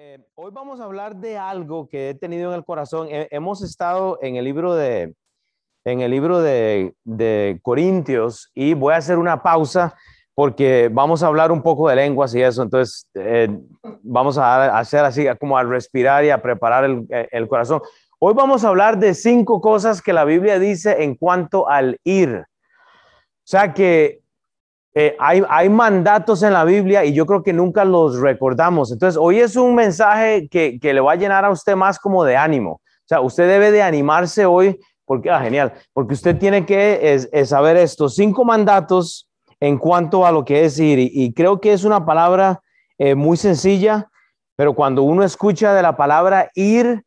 Eh, hoy vamos a hablar de algo que he tenido en el corazón. hemos estado en el libro de, en el libro de, de, Corintios y voy a hacer una pausa porque vamos a hablar un poco de lenguas y eso. Entonces, eh, vamos a hacer así como a respirar y a preparar el, el corazón. Hoy vamos a hablar de cinco cosas que la Biblia dice en cuanto al ir. O sea que eh, hay, mandatos en la Biblia y yo creo que nunca los recordamos. Entonces, hoy es un mensaje que, le va a llenar a usted más como de ánimo. O sea, usted debe de animarse hoy porque, ah, genial, porque usted tiene que saber estos cinco mandatos en cuanto a lo que es ir. Y, creo que es una palabra eh, muy sencilla, pero cuando uno escucha de la palabra ir,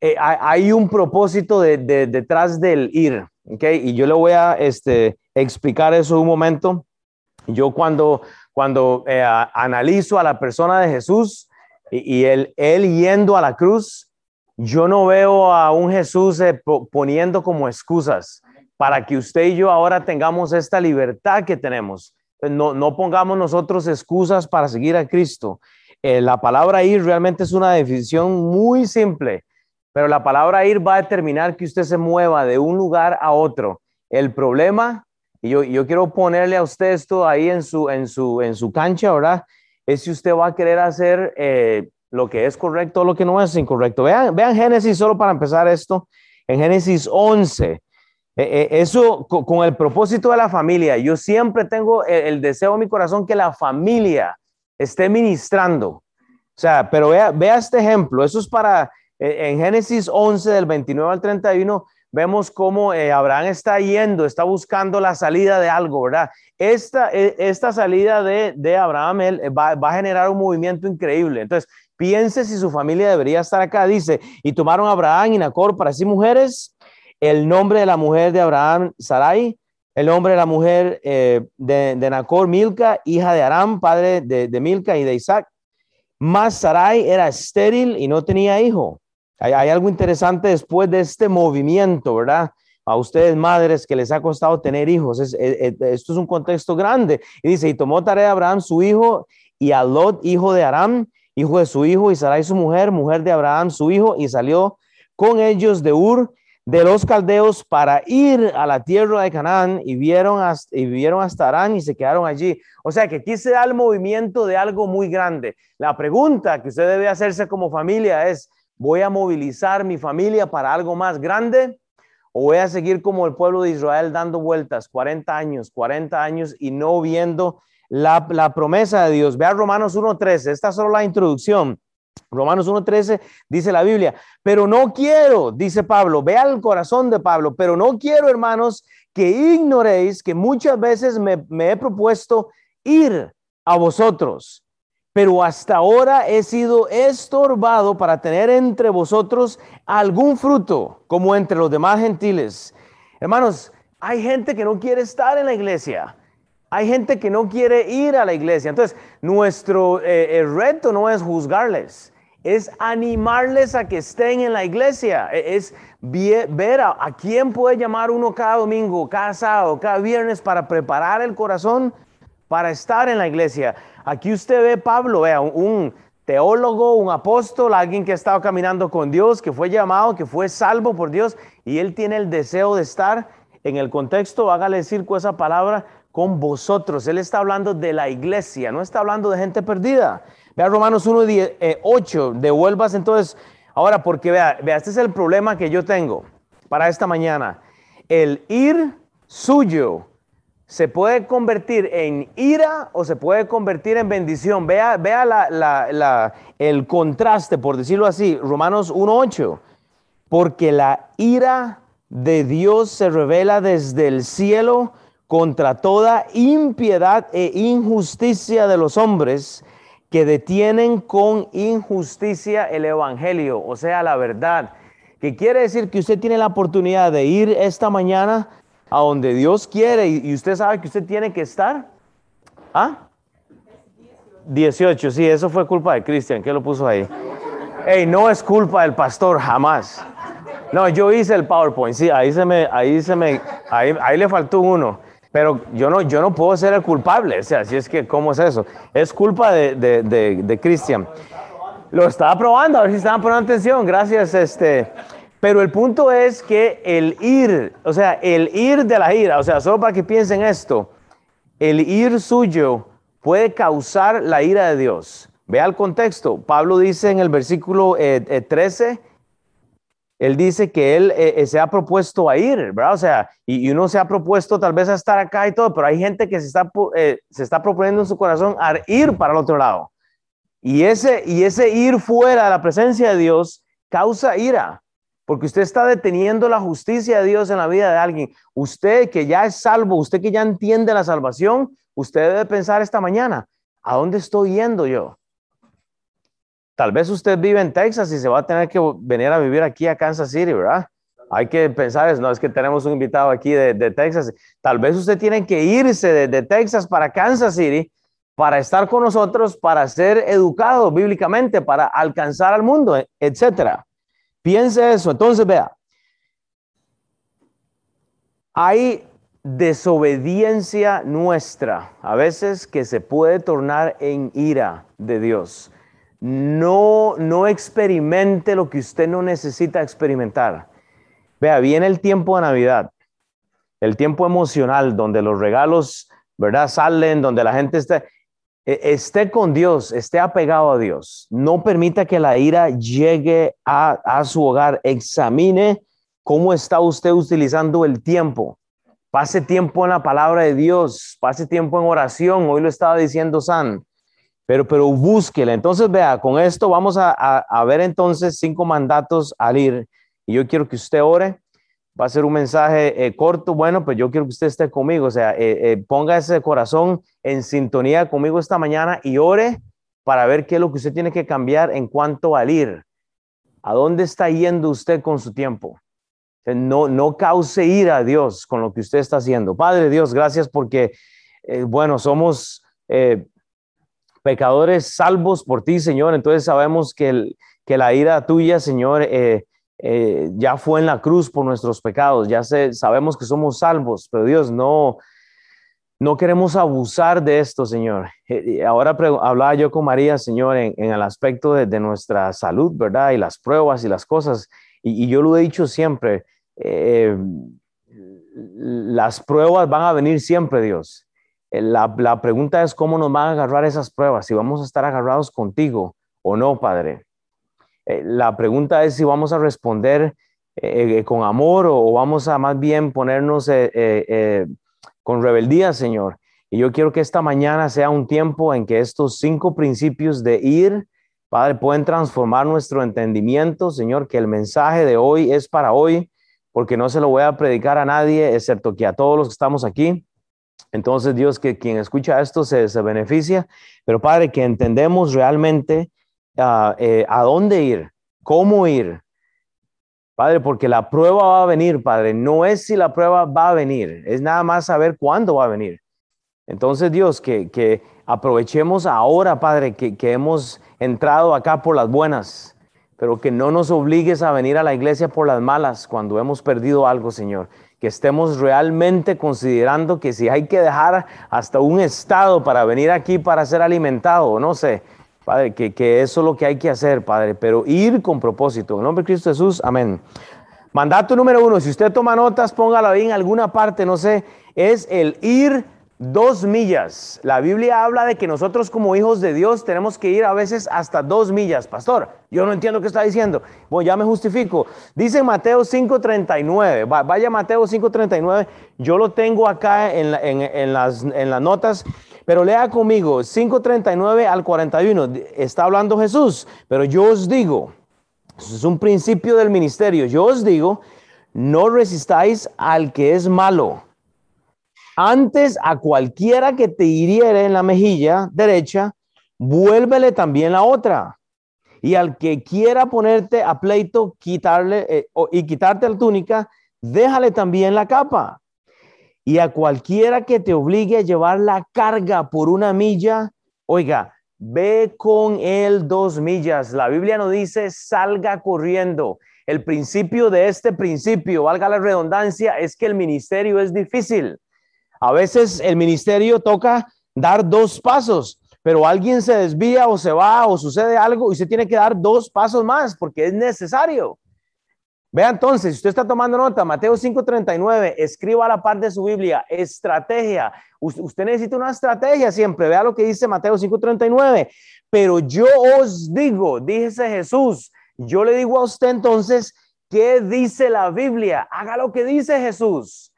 eh, hay, un propósito detrás del ir. ¿okay? Y yo le voy a este, explicar eso un momento. Yo cuando, cuando eh, analizo a la persona de Jesús y, él, él, yendo a la cruz, yo no veo a un Jesús eh, poniendo como excusas para que usted y yo ahora tengamos esta libertad que tenemos. No, no pongamos nosotros excusas para seguir a Cristo. Eh, la palabra ir realmente es una definición muy simple, pero la palabra ir va a determinar que usted se mueva de un lugar a otro. El problema y yo, yo quiero ponerle a usted esto ahí en su, en su, en su cancha, ¿verdad? Es si usted va a querer hacer eh, lo que es correcto o lo que no es incorrecto. Vean, vean Génesis, solo para empezar esto, en Génesis 11. Eh, eh, eso con, el propósito de la familia. Yo siempre tengo el, deseo en mi corazón que la familia esté ministrando. O sea, pero vea, vea este ejemplo. Eso es para, en Génesis 11, del 29 al 31, vemos cómo eh, Abraham está yendo, está buscando la salida de algo, ¿verdad? Esta, e, esta salida de, de Abraham él, eh, va, va, a generar un movimiento increíble. Entonces, piense si su familia debería estar acá. Dice, y tomaron a Abraham y Nacor para sí mujeres, el nombre de la mujer de Abraham, Sarai, el nombre de la mujer eh, de, de, Nacor, Milca, hija de Aram, padre de, de Milca y de Isaac. Más Sarai era estéril y no tenía hijo. Hay, algo interesante después de este movimiento, ¿verdad? A ustedes, madres, que les ha costado tener hijos. esto es un contexto grande. Y dice, y tomó tarea de Abraham, su hijo, y a Lot, hijo de Aram, hijo de su hijo, y Sarai, su mujer, mujer de Abraham, su hijo, y salió con ellos de Ur, de los caldeos, para ir a la tierra de Canaán, y vieron hasta, y vivieron hasta Arán, y se quedaron allí. O sea que aquí se da el movimiento de algo muy grande. La pregunta que usted debe hacerse como familia es, ¿Voy a movilizar mi familia para algo más grande? ¿O voy a seguir como el pueblo de Israel dando vueltas 40 años, 40 años y no viendo la, promesa de Dios? Vea Romanos 1.13, esta es solo la introducción. Romanos 1.13 dice la Biblia, pero no quiero, dice Pablo, vea el corazón de Pablo, pero no quiero, hermanos, que ignoréis que muchas veces me, me he propuesto ir a vosotros pero hasta ahora he sido estorbado para tener entre vosotros algún fruto, como entre los demás gentiles. Hermanos, hay gente que no quiere estar en la iglesia. Hay gente que no quiere ir a la iglesia. Entonces, nuestro eh, reto no es juzgarles, es animarles a que estén en la iglesia. E, es ver a, a quién puede llamar uno cada domingo, cada sábado, cada viernes para preparar el corazón para estar en la iglesia. Aquí usted ve Pablo, vea, un teólogo, un apóstol, alguien que ha estado caminando con Dios, que fue llamado, que fue salvo por Dios, y él tiene el deseo de estar en el contexto, hágale decir con esa palabra, con vosotros. Él está hablando de la iglesia, no está hablando de gente perdida. Vea Romanos 1, 8, devuelvas entonces, ahora porque vea, vea, este es el problema que yo tengo para esta mañana. El ir suyo se puede convertir en ira o se puede convertir en bendición. Vea, vea el contraste, por decirlo así, Romanos 1.8. Porque la ira de Dios se revela desde el cielo contra toda impiedad e injusticia de los hombres que detienen con injusticia el Evangelio, o sea, la verdad. Que quiere decir que usted tiene la oportunidad de ir esta mañana a donde Dios quiere y, usted sabe que usted tiene que estar. ¿Ah? 18, sí, eso fue culpa de Cristian, ¿qué lo puso ahí? Hey, no es culpa del pastor, jamás. No, yo hice el PowerPoint, sí, ahí se me, ahí se me, ahí, ahí le faltó uno. Pero yo no, yo no puedo ser el culpable, o sea, si es que, ¿cómo es eso? Es culpa de, de, de, de Cristian. Lo estaba probando, a ver si estaban poniendo atención. Gracias, este. Pero el punto es que el ir, o sea, el ir de la ira, o sea, solo para que piensen esto, el ir suyo puede causar la ira de Dios. Vea el contexto. Pablo dice en el versículo 13, eh, él dice que él eh, eh, se ha propuesto a ir, ¿verdad? O sea, y, uno se ha propuesto tal vez a estar acá y todo, pero hay gente que se está, se está proponiendo en su corazón a ir para el otro lado. Y ese, y ese ir fuera de la presencia de Dios causa ira, porque usted está deteniendo la justicia de Dios en la vida de alguien. Usted que ya es salvo, usted que ya entiende la salvación, usted debe pensar esta mañana, ¿a dónde estoy yendo yo? Tal vez usted vive en Texas y se va a tener que venir a vivir aquí a Kansas City, ¿verdad? Hay que pensar, no es que tenemos un invitado aquí de, Texas. Tal vez usted tiene que irse de, Texas para Kansas City para estar con nosotros, para ser educado bíblicamente, para alcanzar al mundo, etcétera. Piense eso. Entonces, vea, hay desobediencia nuestra, a veces que se puede tornar en ira de Dios. No, no experimente lo que usted no necesita experimentar. Vea, viene el tiempo de Navidad, el tiempo emocional donde los regalos, ¿verdad? Salen, donde la gente está, esté con Dios, esté apegado a Dios. No permita que la ira llegue a, a su hogar. Examine cómo está usted utilizando el tiempo. Pase tiempo en la palabra de Dios, pase tiempo en oración. Hoy lo estaba diciendo San pero, pero búsquela. Entonces, vea, con esto vamos a, ver entonces cinco mandatos al ir. Y yo quiero que usted ore. Va a ser un mensaje eh, corto, bueno, pues yo quiero que usted esté conmigo, o sea, eh, eh, ponga ese corazón en sintonía conmigo esta mañana y ore para ver qué es lo que usted tiene que cambiar en cuanto al ir. ¿A dónde está yendo usted con su tiempo? No, no cause ira a Dios con lo que usted está haciendo. Padre Dios, gracias porque, bueno, somos pecadores salvos por ti, Señor. Entonces sabemos que, que la ira tuya, Señor, eh, eh, ya fue en la cruz por nuestros pecados. Ya sabemos que somos salvos, pero Dios, no, no queremos abusar de esto, Señor. Eh, ahora hablaba yo con María, Señor, en, el aspecto de, nuestra salud, ¿verdad? Y las pruebas y las cosas. Y, y yo lo he dicho siempre, las pruebas van a venir siempre, Dios. Eh, la, pregunta es cómo nos van a agarrar esas pruebas, si vamos a estar agarrados contigo o no, Padre. Eh, la pregunta es si vamos a responder eh, con amor o, vamos a más bien ponernos con rebeldía, Señor. Y yo quiero que esta mañana sea un tiempo en que estos cinco principios de ir, Padre, pueden transformar nuestro entendimiento, Señor, que el mensaje de hoy es para hoy, porque no se lo voy a predicar a nadie, excepto que a todos los que estamos aquí. Entonces, Dios, que quien escucha esto se, beneficia, pero Padre, que entendemos realmente eh, a dónde ir, cómo ir. Padre, porque la prueba va a venir, Padre. No es si la prueba va a venir, es nada más saber cuándo va a venir. Entonces, Dios, que, aprovechemos ahora, Padre, que, que hemos entrado acá por las buenas, pero que no nos obligues a venir a la iglesia por las malas cuando hemos perdido algo, Señor que estemos realmente considerando que si hay que dejar hasta un estado para venir aquí para ser alimentado, no sé, Padre, que, eso es lo que hay que hacer, Padre, pero ir con propósito. En nombre de Cristo Jesús, amén. Mandato número uno, si usted toma notas, póngalo ahí en alguna parte, no sé, es el ir dos millas. La Biblia habla de que nosotros como hijos de Dios tenemos que ir a veces hasta dos millas. Pastor, yo no entiendo qué está diciendo. Bueno, ya me justifico. Dice Mateo 5.39. Vaya Mateo 5.39. Yo lo tengo acá en las notas. Pero lea conmigo, 5.39 al 41. Está hablando Jesús. Pero yo os digo, es un principio del ministerio. Yo os digo, no resistáis al que es malo antes a cualquiera que te hiriere en la mejilla derecha, vuélvele también la otra. Y al que quiera ponerte a pleito quitarle, eh, y quitarte la túnica, déjale también la capa. Y a cualquiera que te obligue a llevar la carga por una milla, oiga, ve con él dos millas. La Biblia no dice salga corriendo. El principio de este principio, valga la redundancia, es que el ministerio es difícil. A veces el ministerio toca dar dos pasos. pero alguien se desvía o se va o sucede algo y usted tiene que dar dos pasos más porque es necesario. Vea entonces, si usted está tomando nota, Mateo 5:39, escriba a la parte de su Biblia, estrategia. Usted necesita una estrategia siempre. Vea lo que dice Mateo 5:39. Pero yo os digo, dice Jesús, yo le digo a usted entonces, ¿qué dice la Biblia? Haga lo que dice Jesús.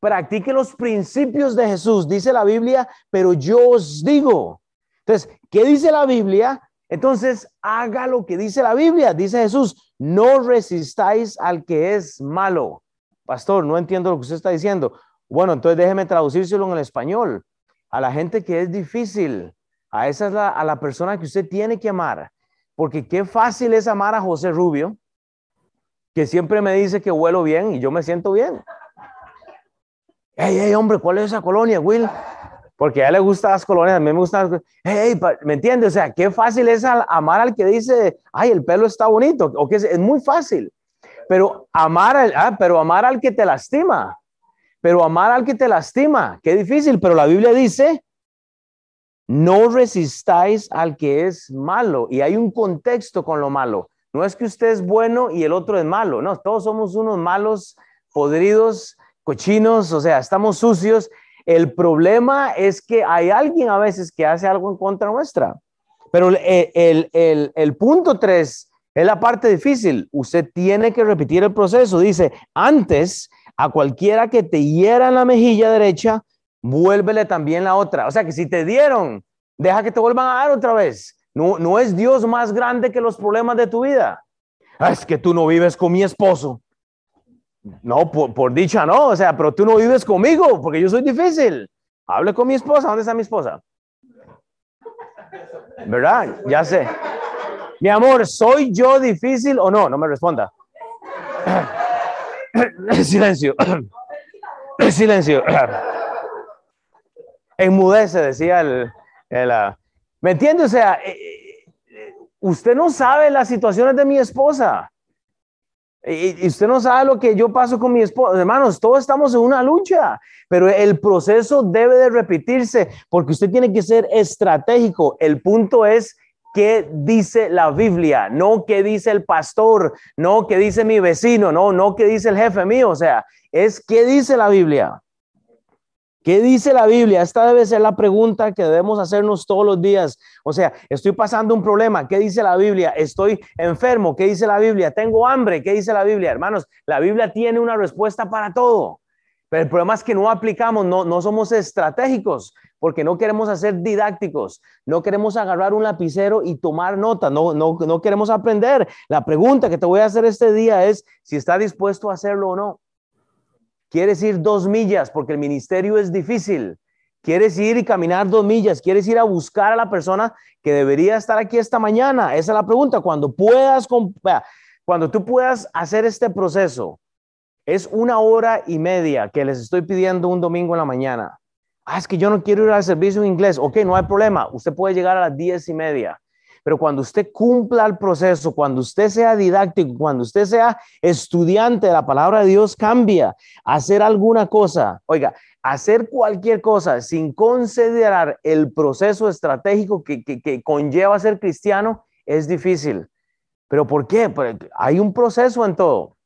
Practique los principios de Jesús, dice la Biblia, pero yo os digo. Entonces, ¿qué dice la Biblia? Entonces, haga lo que dice la Biblia. Dice Jesús, no resistáis al que es malo. Pastor, no entiendo lo que usted está diciendo. Bueno, entonces déjeme traducírselo en el español. A la gente que es difícil, a esa es la, a la persona que usted tiene que amar. Porque qué fácil es amar a José Rubio, que siempre me dice que huelo bien y yo me siento bien. Hey, hey, hombre, ¿cuál es esa colonia, Will? Porque a él le gustan las colonias, a mí me gustan hey, ¿me entiendes? O sea, qué fácil es amar al que dice, ay, el pelo está bonito, o que es, muy fácil, pero amar, al, ah, pero amar al que te lastima, pero amar al que te lastima, qué difícil, pero la Biblia dice, no resistáis al que es malo, y hay un contexto con lo malo, no es que usted es bueno y el otro es malo, no, todos somos unos malos, podridos, cochinos, o sea, estamos sucios el problema es que hay alguien a veces que hace algo en contra nuestra. Pero el, punto tres es la parte difícil. Usted tiene que repetir el proceso. Dice, antes a cualquiera que te hiera en la mejilla derecha, vuélvele también la otra. O sea que si te dieron, deja que te vuelvan a dar otra vez. No, no es Dios más grande que los problemas de tu vida. Ah, es que tú no vives con mi esposo. No, por, dicha no, o sea, pero tú no vives conmigo porque yo soy difícil. Hable con mi esposa, ¿dónde está mi esposa? ¿Verdad? Ya sé. Mi amor, ¿soy yo difícil o no? No me responda. Silencio. Silencio. Enmudece, decía el... Ah, ¿Me entiende? O sea, eh, eh, usted no sabe las situaciones de mi esposa. Y, usted no sabe lo que yo paso con mi esposa. Hermanos, todos estamos en una lucha, pero el proceso debe de repetirse porque usted tiene que ser estratégico. El punto es qué dice la Biblia, no qué dice el pastor, no qué dice mi vecino, no, no qué dice el jefe mío. O sea, es qué dice la Biblia. ¿Qué dice la Biblia? Esta debe ser la pregunta que debemos hacernos todos los días. O sea, estoy pasando un problema. ¿Qué dice la Biblia? Estoy enfermo. ¿Qué dice la Biblia? Tengo hambre. ¿Qué dice la Biblia? Hermanos, la Biblia tiene una respuesta para todo. Pero el problema es que no aplicamos, no, no somos estratégicos, porque no queremos hacer didácticos, no queremos agarrar un lapicero y tomar nota, no, no, no queremos aprender. La pregunta que te voy a hacer este día es si está dispuesto a hacerlo o no. Quieres ir dos millas porque el ministerio es difícil. Quieres ir y caminar dos millas. Quieres ir a buscar a la persona que debería estar aquí esta mañana. Esa es la pregunta. Cuando puedas, cuando tú puedas hacer este proceso, es una hora y media que les estoy pidiendo un domingo en la mañana. Ah, es que yo no quiero ir al servicio en inglés. Ok, no hay problema. Usted puede llegar a las diez y media. Pero cuando usted cumpla el proceso, cuando usted sea didáctico, cuando usted sea estudiante la palabra de Dios, cambia. Hacer alguna cosa, oiga, hacer cualquier cosa sin considerar el proceso estratégico que, que, conlleva ser cristiano es difícil. ¿Pero por qué? Porque hay un proceso en todo.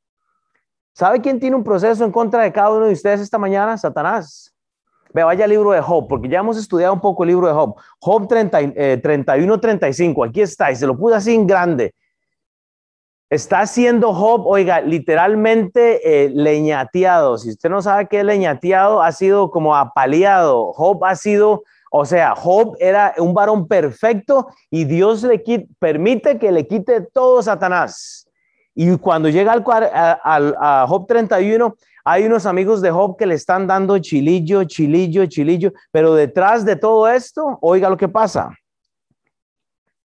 ¿Sabe quién tiene un proceso en contra de cada uno de ustedes esta mañana? Satanás. Vaya al libro de Job, porque ya hemos estudiado un poco el libro de Job. Job 30, 31, 35, aquí está, y se lo puse así en grande. Está haciendo Job, oiga, literalmente eh, leñateado. Si usted no sabe qué es leñateado, ha sido como apaleado. Job ha sido, o sea, Job era un varón perfecto y Dios le permite que le quite todo Satanás. Y cuando llega al, al, a Job 31, hay unos amigos de Job que le están dando chilillo, chilillo, chilillo, pero detrás de todo esto, oiga lo que pasa.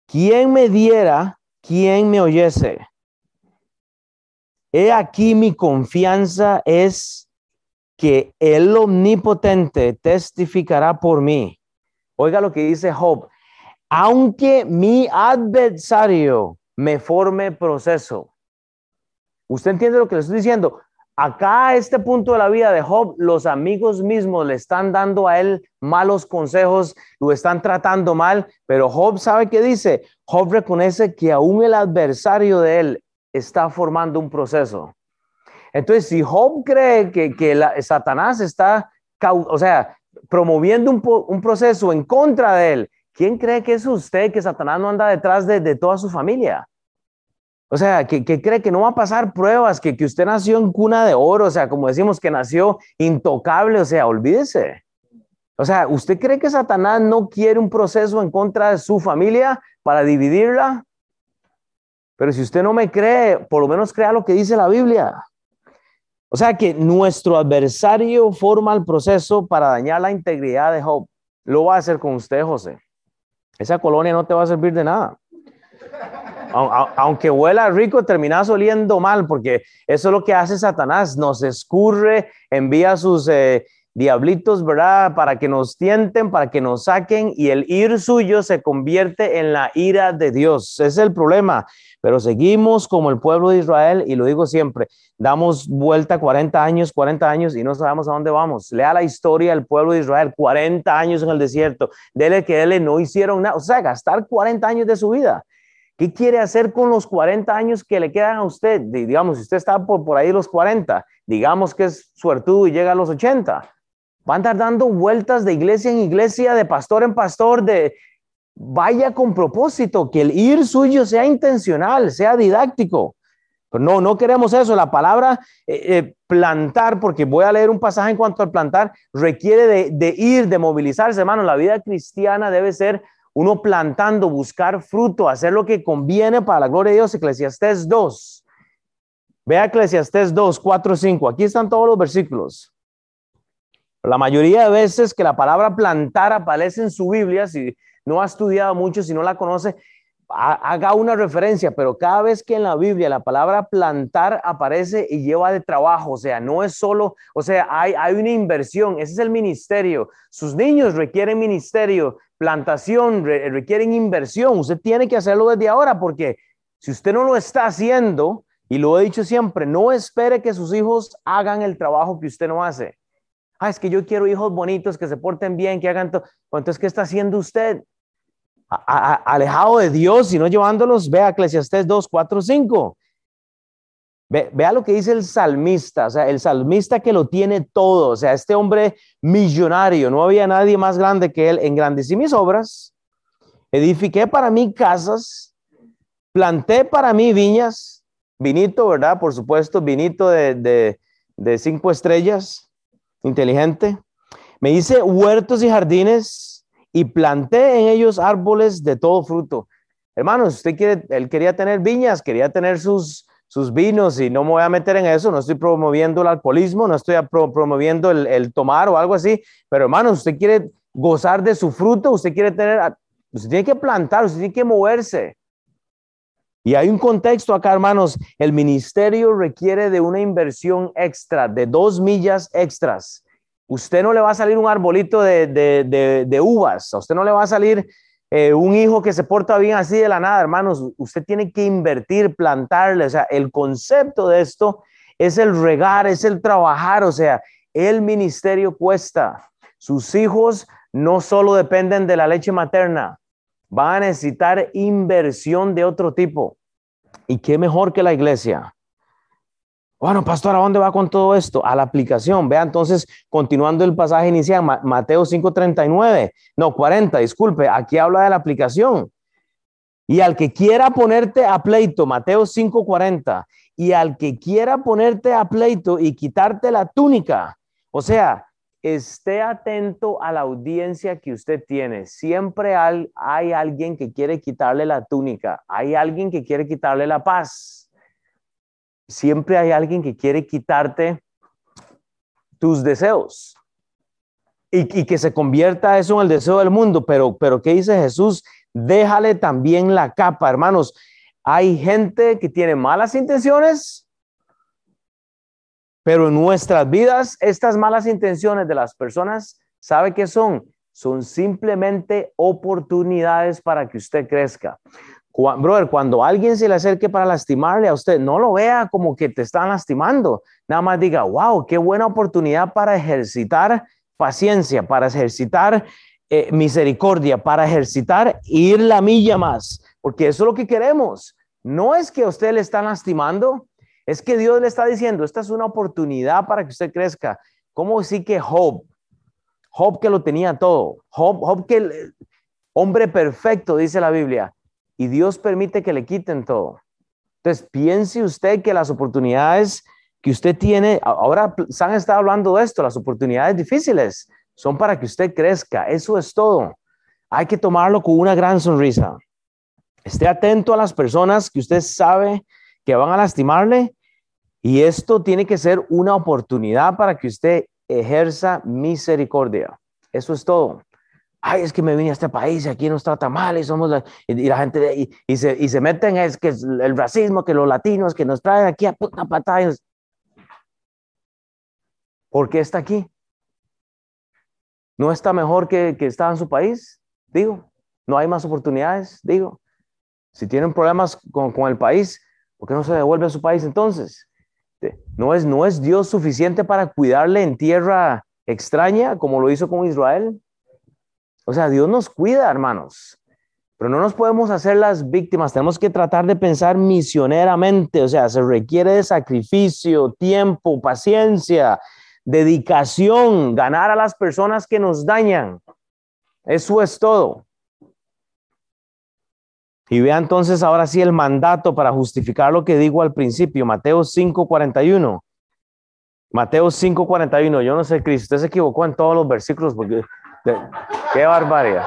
¿Quién me diera, quién me oyese? He aquí mi confianza es que el omnipotente testificará por mí. Oiga lo que dice Job. Aunque mi adversario me forme proceso. ¿Usted entiende lo que le estoy diciendo? Acá a este punto de la vida de Job, los amigos mismos le están dando a él malos consejos, lo están tratando mal, pero Job sabe qué dice. Job reconoce que aún el adversario de él está formando un proceso. Entonces, si Job cree que, que Satanás está, o sea, promoviendo un, un, proceso en contra de él, ¿quién cree que es usted que Satanás no anda detrás de, de toda su familia? O sea, que, cree que no va a pasar pruebas, que, que usted nació en cuna de oro, o sea, como decimos que nació intocable, o sea, olvídese. O sea, ¿usted cree que Satanás no quiere un proceso en contra de su familia para dividirla? Pero si usted no me cree, por lo menos crea lo que dice la Biblia. O sea que nuestro adversario forma el proceso para dañar la integridad de Job. Lo va a hacer con usted, José. Esa colonia no te va a servir de nada aunque huela rico, terminas oliendo mal, porque eso es lo que hace Satanás, nos escurre, envía sus eh, diablitos, ¿verdad? Para que nos tienten, para que nos saquen, y el ir suyo se convierte en la ira de Dios. Es el problema. Pero seguimos como el pueblo de Israel, y lo digo siempre, damos vuelta 40 años, 40 años, y no sabemos a dónde vamos. Lea la historia del pueblo de Israel, 40 años en el desierto, dele que dele, no hicieron nada, o sea, gastar 40 años de su vida ¿Qué quiere hacer con los 40 años que le quedan a usted? Digamos, si usted está por, por ahí los 40, digamos que es suertudo y llega a los 80. Va a andar dando vueltas de iglesia en iglesia, de pastor en pastor, de vaya con propósito, que el ir suyo sea intencional, sea didáctico. No, no queremos eso. La palabra eh, eh, plantar, porque voy a leer un pasaje en cuanto al plantar, requiere de, de ir, de movilizarse, hermano. La vida cristiana debe ser uno plantando, buscar fruto, hacer lo que conviene para la gloria de Dios. Eclesiastés 2. Vea Eclesiastés 2, 4, 5. Aquí están todos los versículos. La mayoría de veces que la palabra plantar aparece en su Biblia, si no ha estudiado mucho, si no la conoce, haga una referencia, pero cada vez que en la Biblia la palabra plantar aparece y lleva de trabajo, o sea, no es solo, o sea, hay, hay una inversión, ese es el ministerio. Sus niños requieren ministerio, plantación, requieren inversión. Usted tiene que hacerlo desde ahora porque si usted no lo está haciendo, y lo he dicho siempre, no espere que sus hijos hagan el trabajo que usted no hace. Ah, es que yo quiero hijos bonitos, que se porten bien, que hagan todo. Entonces, ¿qué está haciendo usted? alejado de Dios y no llevándolos, vea Eclesiastés 2, 4, 5. Vea lo que dice el salmista, o sea, el salmista que lo tiene todo, o sea, este hombre millonario, no había nadie más grande que él, engrandecí mis obras, edifiqué para mí casas, planté para mí viñas, vinito, ¿verdad? Por supuesto, vinito de, de cinco estrellas, inteligente. Me hice huertos y jardines y planté en ellos árboles de todo fruto. Hermanos, usted quiere, él quería tener viñas, quería tener sus, sus vinos y no me voy a meter en eso, no estoy promoviendo el alcoholismo, no estoy promoviendo el, tomar o algo así, pero hermanos, usted quiere gozar de su fruto, usted quiere tener, usted tiene que plantar, usted tiene que moverse. Y hay un contexto acá, hermanos, el ministerio requiere de una inversión extra, de dos millas extras. Usted no le va a salir un arbolito de, de, de uvas, a usted no le va a salir eh, un hijo que se porta bien así de la nada, hermanos, usted tiene que invertir, plantarle, o sea, el concepto de esto es el regar, es el trabajar, o sea, el ministerio cuesta. Sus hijos no solo dependen de la leche materna, van a necesitar inversión de otro tipo. ¿Y qué mejor que la iglesia? Bueno, pastor, ¿a dónde va con todo esto? A la aplicación. Vea entonces, continuando el pasaje inicial, Mateo 5:39, no, 40, disculpe, aquí habla de la aplicación. Y al que quiera ponerte a pleito, Mateo 5:40, y al que quiera ponerte a pleito y quitarte la túnica, o sea, esté atento a la audiencia que usted tiene. Siempre hay, alguien que quiere quitarle la túnica, hay alguien que quiere quitarle la paz siempre hay alguien que quiere quitarte tus deseos y, que se convierta eso en el deseo del mundo. Pero, pero ¿qué dice Jesús? Déjale también la capa, hermanos. Hay gente que tiene malas intenciones, pero en nuestras vidas estas malas intenciones de las personas, ¿sabe qué son? Son simplemente oportunidades para que usted crezca. Brother, cuando alguien se le acerque para lastimarle a usted, no lo vea como que te están lastimando. Nada más diga, wow, qué buena oportunidad para ejercitar paciencia, para ejercitar eh, misericordia, para ejercitar ir la milla más, porque eso es lo que queremos. No es que a usted le están lastimando, es que Dios le está diciendo, esta es una oportunidad para que usted crezca. ¿Cómo sí que Job? Job que lo tenía todo. Job, Job que hombre perfecto, dice la Biblia. Y Dios permite que le quiten todo. Entonces, piense usted que las oportunidades que usted tiene, ahora San está hablando de esto, las oportunidades difíciles son para que usted crezca. Eso es todo. Hay que tomarlo con una gran sonrisa. Esté atento a las personas que usted sabe que van a lastimarle y esto tiene que ser una oportunidad para que usted ejerza misericordia. Eso es todo. Ay, es que me vine a este país y aquí nos trata mal y somos la, y, la gente y, se, y se meten es que el racismo, que los latinos que nos traen aquí a puta patada. ¿Por qué está aquí? ¿No está mejor que, que estaba en su país? Digo, no hay más oportunidades, digo. Si tienen problemas con, con el país, ¿por qué no se devuelve a su país entonces? ¿No es, ¿No es Dios suficiente para cuidarle en tierra extraña como lo hizo con Israel? O sea, Dios nos cuida, hermanos, pero no nos podemos hacer las víctimas. Tenemos que tratar de pensar misioneramente, o sea, se requiere de sacrificio, tiempo, paciencia, dedicación, ganar a las personas que nos dañan. Eso es todo. Y vea entonces ahora sí el mandato para justificar lo que digo al principio, Mateo 5:41. Mateo 5:41, yo no sé, Cristo, usted se equivocó en todos los versículos porque qué barbaridad.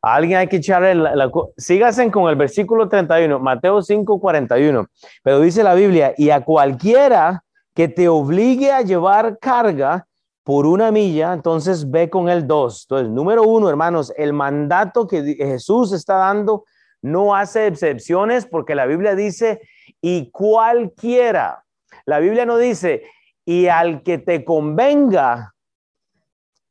alguien hay que echarle la, la síganse con el versículo 31, Mateo 5:41. Pero dice la Biblia, y a cualquiera que te obligue a llevar carga por una milla, entonces ve con el dos. Entonces, número uno, hermanos, el mandato que Jesús está dando no hace excepciones porque la Biblia dice, y cualquiera. La Biblia no dice, y al que te convenga,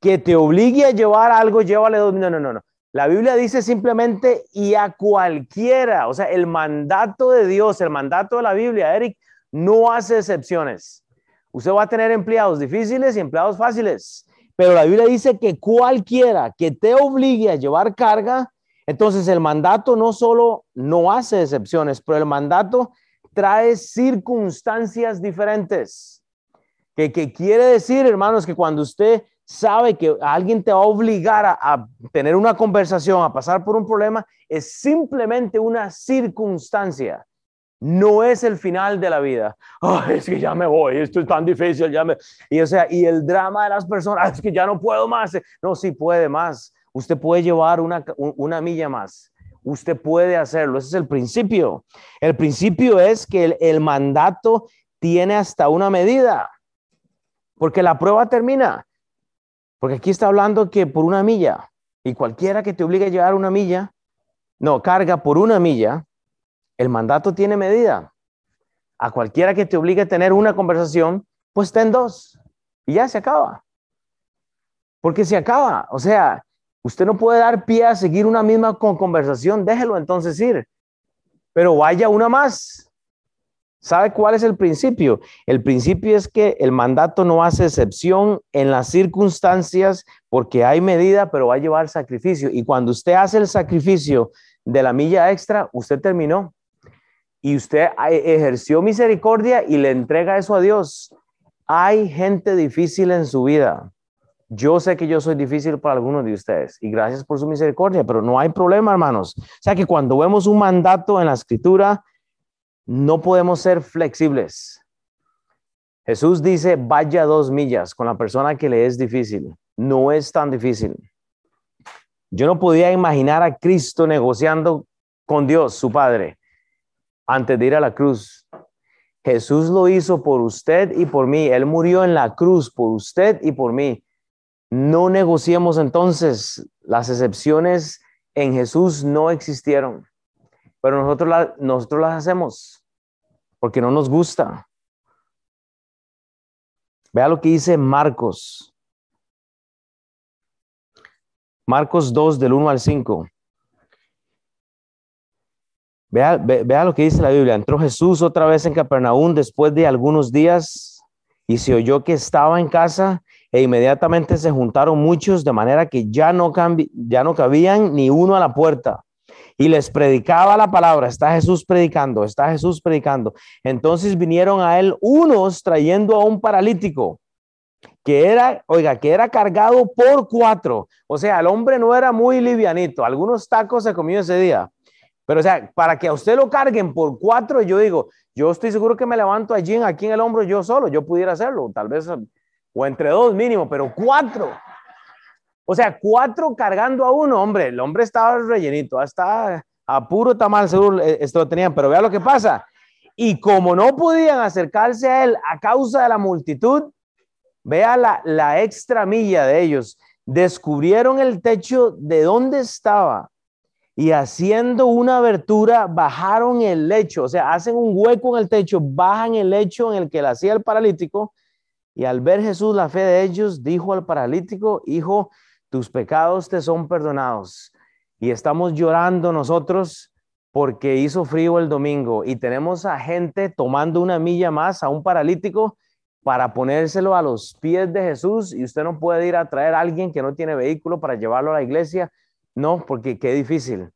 que te obligue a llevar algo, llévale dos. No, no, no, no. La Biblia dice simplemente, y a cualquiera. O sea, el mandato de Dios, el mandato de la Biblia, Eric, no hace excepciones. Usted va a tener empleados difíciles y empleados fáciles. Pero la Biblia dice que cualquiera que te obligue a llevar carga, entonces el mandato no solo no hace excepciones, pero el mandato trae circunstancias diferentes. Que, quiere decir, hermanos, que cuando usted sabe que alguien te va a obligar a, tener una conversación, a pasar por un problema, es simplemente una circunstancia. No es el final de la vida. es que ya me voy, esto es tan difícil, ya me... Y o sea, y el drama de las personas, es que ya no puedo más. No, sí puede más. Usted puede llevar una, una milla más. Usted puede hacerlo. Ese es el principio. El principio es que el, el mandato tiene hasta una medida. Porque la prueba termina. Porque aquí está hablando que por una milla. Y cualquiera que te obligue a llevar una milla, no, carga por una milla, el mandato tiene medida. A cualquiera que te obligue a tener una conversación, pues ten dos. Y ya se acaba. Porque se acaba. O sea, Usted no puede dar pie a seguir una misma conversación, déjelo entonces ir. Pero vaya una más. ¿Sabe cuál es el principio? El principio es que el mandato no hace excepción en las circunstancias porque hay medida, pero va a llevar sacrificio. Y cuando usted hace el sacrificio de la milla extra, usted terminó. Y usted ejerció misericordia y le entrega eso a Dios. Hay gente difícil en su vida. Yo sé que yo soy difícil para algunos de ustedes y gracias por su misericordia, pero no hay problema, hermanos. O sea que cuando vemos un mandato en la escritura, no podemos ser flexibles. Jesús dice, vaya dos millas con la persona que le es difícil. No es tan difícil. Yo no podía imaginar a Cristo negociando con Dios, su Padre, antes de ir a la cruz. Jesús lo hizo por usted y por mí. Él murió en la cruz por usted y por mí. No negociemos entonces, las excepciones en Jesús no existieron, pero nosotros, nosotros las hacemos porque no nos gusta. Vea lo que dice Marcos. Marcos 2 del 1 al 5. Vea, vea lo que dice la Biblia. Entró Jesús otra vez en Capernaum después de algunos días y se oyó que estaba en casa e inmediatamente se juntaron muchos de manera que ya no, ya no cabían ni uno a la puerta. Y les predicaba la palabra, está Jesús predicando, está Jesús predicando. Entonces vinieron a él unos trayendo a un paralítico que era, oiga, que era cargado por cuatro. O sea, el hombre no era muy livianito. Algunos tacos se comió ese día. Pero, o sea, para que a usted lo carguen por cuatro, yo digo, yo estoy seguro que me levanto allí, aquí en el hombro, yo solo, yo pudiera hacerlo. Tal vez o entre dos mínimo, pero cuatro. O sea, cuatro cargando a uno, hombre, el hombre estaba rellenito, hasta a puro tamal seguro eh, esto lo tenían, pero vea lo que pasa. Y como no podían acercarse a él a causa de la multitud, vea la, la extra milla de ellos, descubrieron el techo de donde estaba y haciendo una abertura bajaron el lecho, o sea, hacen un hueco en el techo, bajan el lecho en el que le hacía el paralítico y al ver Jesús la fe de ellos, dijo al paralítico, hijo, tus pecados te son perdonados. Y estamos llorando nosotros porque hizo frío el domingo y tenemos a gente tomando una milla más a un paralítico para ponérselo a los pies de Jesús y usted no puede ir a traer a alguien que no tiene vehículo para llevarlo a la iglesia. No, porque qué difícil.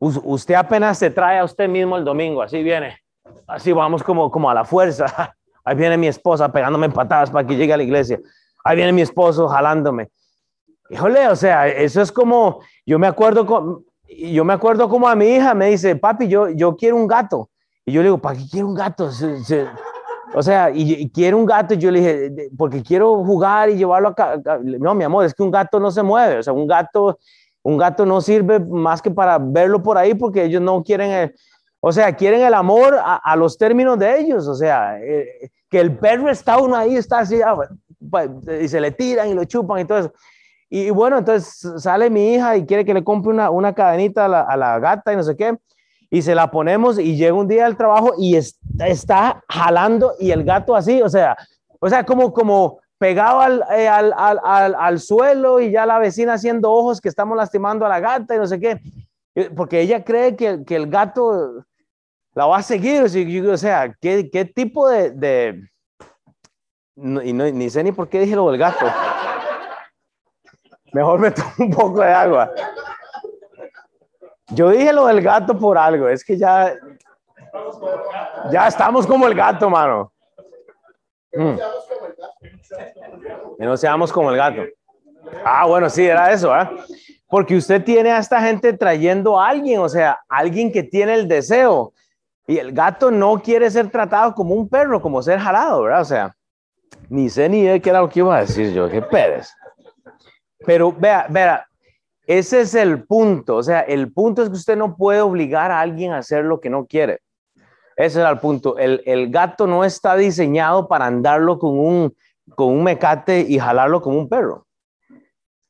usted apenas se trae a usted mismo el domingo, así viene. Así vamos como, como a la fuerza. Ahí viene mi esposa pegándome patadas para que llegue a la iglesia. Ahí viene mi esposo jalándome. Híjole, o sea, eso es como, yo me acuerdo, yo me acuerdo como a mi hija me dice, papi, yo, yo quiero un gato. Y yo le digo, ¿para qué quiero un gato? o sea, y, quiero un gato. Y yo le dije, porque quiero jugar y llevarlo acá. No, mi amor, es que un gato no se mueve. O sea, un gato, un gato no sirve más que para verlo por ahí porque ellos no quieren, el, o sea, quieren el amor a, los términos de ellos. O sea, eh, que el perro está uno ahí, está así, ah, y se le tiran y lo chupan y todo eso. Y, bueno, entonces sale mi hija y quiere que le compre una, una cadenita a la, gata y no sé qué, y se la ponemos y llega un día al trabajo y está, jalando y el gato así, o sea, o sea, como, como pegado eh, al, al, al, al, suelo y ya la vecina haciendo ojos que estamos lastimando a la gata y no sé qué, porque ella cree que, que el gato la va a seguir. O sea, ¿qué, qué tipo de... de... y no, ni sé ni por qué dije lo del gato. Mejor me tomo un poco de agua. Yo dije lo del gato por algo. Es que ya... Ya estamos como el gato, mano. Mm. no seamos como el gato. Ah, bueno, sí, era eso, ¿eh? Porque usted tiene a esta gente trayendo a alguien, o sea, alguien que tiene el deseo. Y el gato no quiere ser tratado como un perro, como ser jalado, ¿verdad? O sea, ni sé ni de qué era lo que iba a decir yo, qué Pérez. Pero vea, vea, ese es el punto. O sea, el punto es que usted no puede obligar a alguien a hacer lo que no quiere. Ese era el punto. El, el gato no está diseñado para andarlo con un, con un mecate y jalarlo como un perro.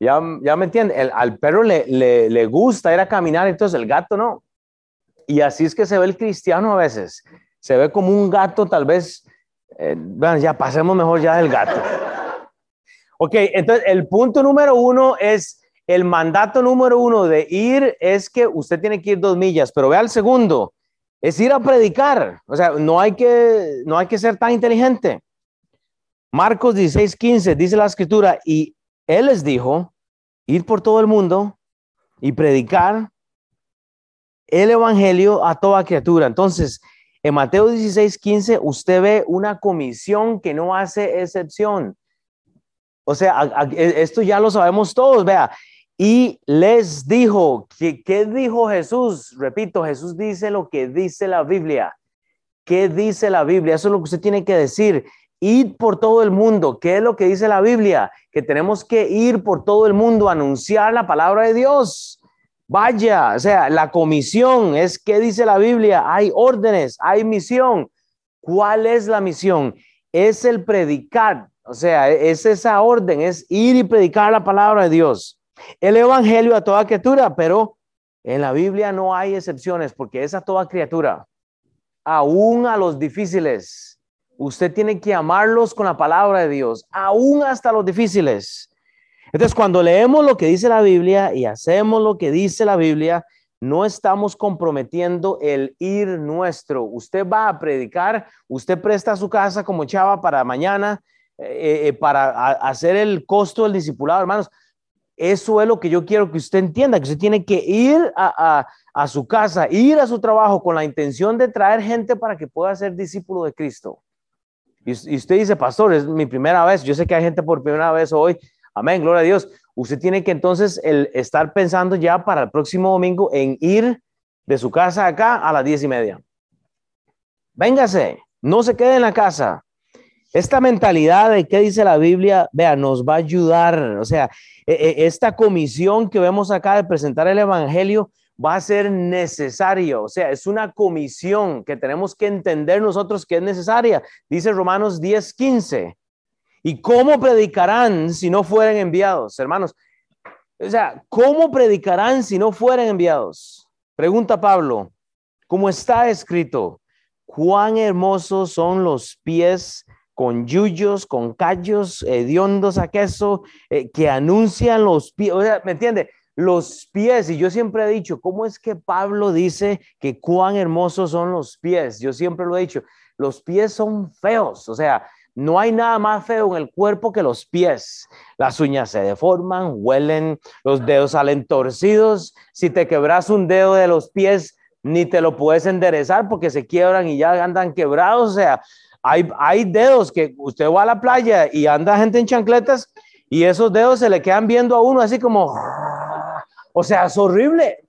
Ya, ya me entiende. El, al perro le, le, le gusta ir a caminar, entonces el gato no. Y así es que se ve el cristiano a veces. Se ve como un gato, tal vez. Eh, bueno, ya pasemos mejor ya del gato. Ok, entonces el punto número uno es el mandato número uno de ir es que usted tiene que ir dos millas, pero vea el segundo, es ir a predicar. O sea, no hay que, no hay que ser tan inteligente. Marcos 16, 15 dice la escritura, y él les dijo, ir por todo el mundo y predicar el Evangelio a toda criatura. Entonces, en Mateo 16, 15, usted ve una comisión que no hace excepción. O sea, e, esto ya lo sabemos todos, vea. Y les dijo, ¿qué, ¿qué dijo Jesús? Repito, Jesús dice lo que dice la Biblia. ¿Qué dice la Biblia? Eso es lo que usted tiene que decir. Ir por todo el mundo. ¿Qué es lo que dice la Biblia? Que tenemos que ir por todo el mundo a anunciar la palabra de Dios. Vaya, o sea, la comisión es qué dice la Biblia, hay órdenes, hay misión. ¿Cuál es la misión? Es el predicar, o sea, es esa orden, es ir y predicar la palabra de Dios. El evangelio a toda criatura, pero en la Biblia no hay excepciones porque es a toda criatura, aún a los difíciles. Usted tiene que amarlos con la palabra de Dios, aún hasta los difíciles. Entonces, cuando leemos lo que dice la Biblia y hacemos lo que dice la Biblia, no estamos comprometiendo el ir nuestro. Usted va a predicar, usted presta su casa como chava para mañana, eh, eh, para hacer el costo del discipulado, hermanos. Eso es lo que yo quiero que usted entienda, que usted tiene que ir a, su casa, ir a su trabajo con la intención de traer gente para que pueda ser discípulo de Cristo. Y, usted dice, pastor, es mi primera vez. Yo sé que hay gente por primera vez hoy. Amén, gloria a Dios. Usted tiene que entonces el estar pensando ya para el próximo domingo en ir de su casa acá a las diez y media. Véngase, no se quede en la casa. Esta mentalidad de qué dice la Biblia, vea, nos va a ayudar. O sea, e, e, esta comisión que vemos acá de presentar el Evangelio va a ser necesario. O sea, es una comisión que tenemos que entender nosotros que es necesaria. Dice Romanos 10, 15. ¿Y cómo predicarán si no fueren enviados, hermanos? O sea, ¿cómo predicarán si no fueren enviados? Pregunta Pablo, ¿cómo está escrito, cuán hermosos son los pies con yuyos, con callos, hediondos a queso, eh, que anuncian los pies, o sea, ¿me entiende? Los pies, y yo siempre he dicho, ¿cómo es que Pablo dice que cuán hermosos son los pies? Yo siempre lo he dicho, los pies son feos, o sea, no hay nada más feo en el cuerpo que los pies. Las uñas se deforman, huelen, los dedos salen torcidos. Si te quebras un dedo de los pies, ni te lo puedes enderezar porque se quiebran y ya andan quebrados. O sea, hay, dedos que usted va a la playa y anda gente en chancletas y esos dedos se le quedan viendo a uno así como, o sea, es horrible.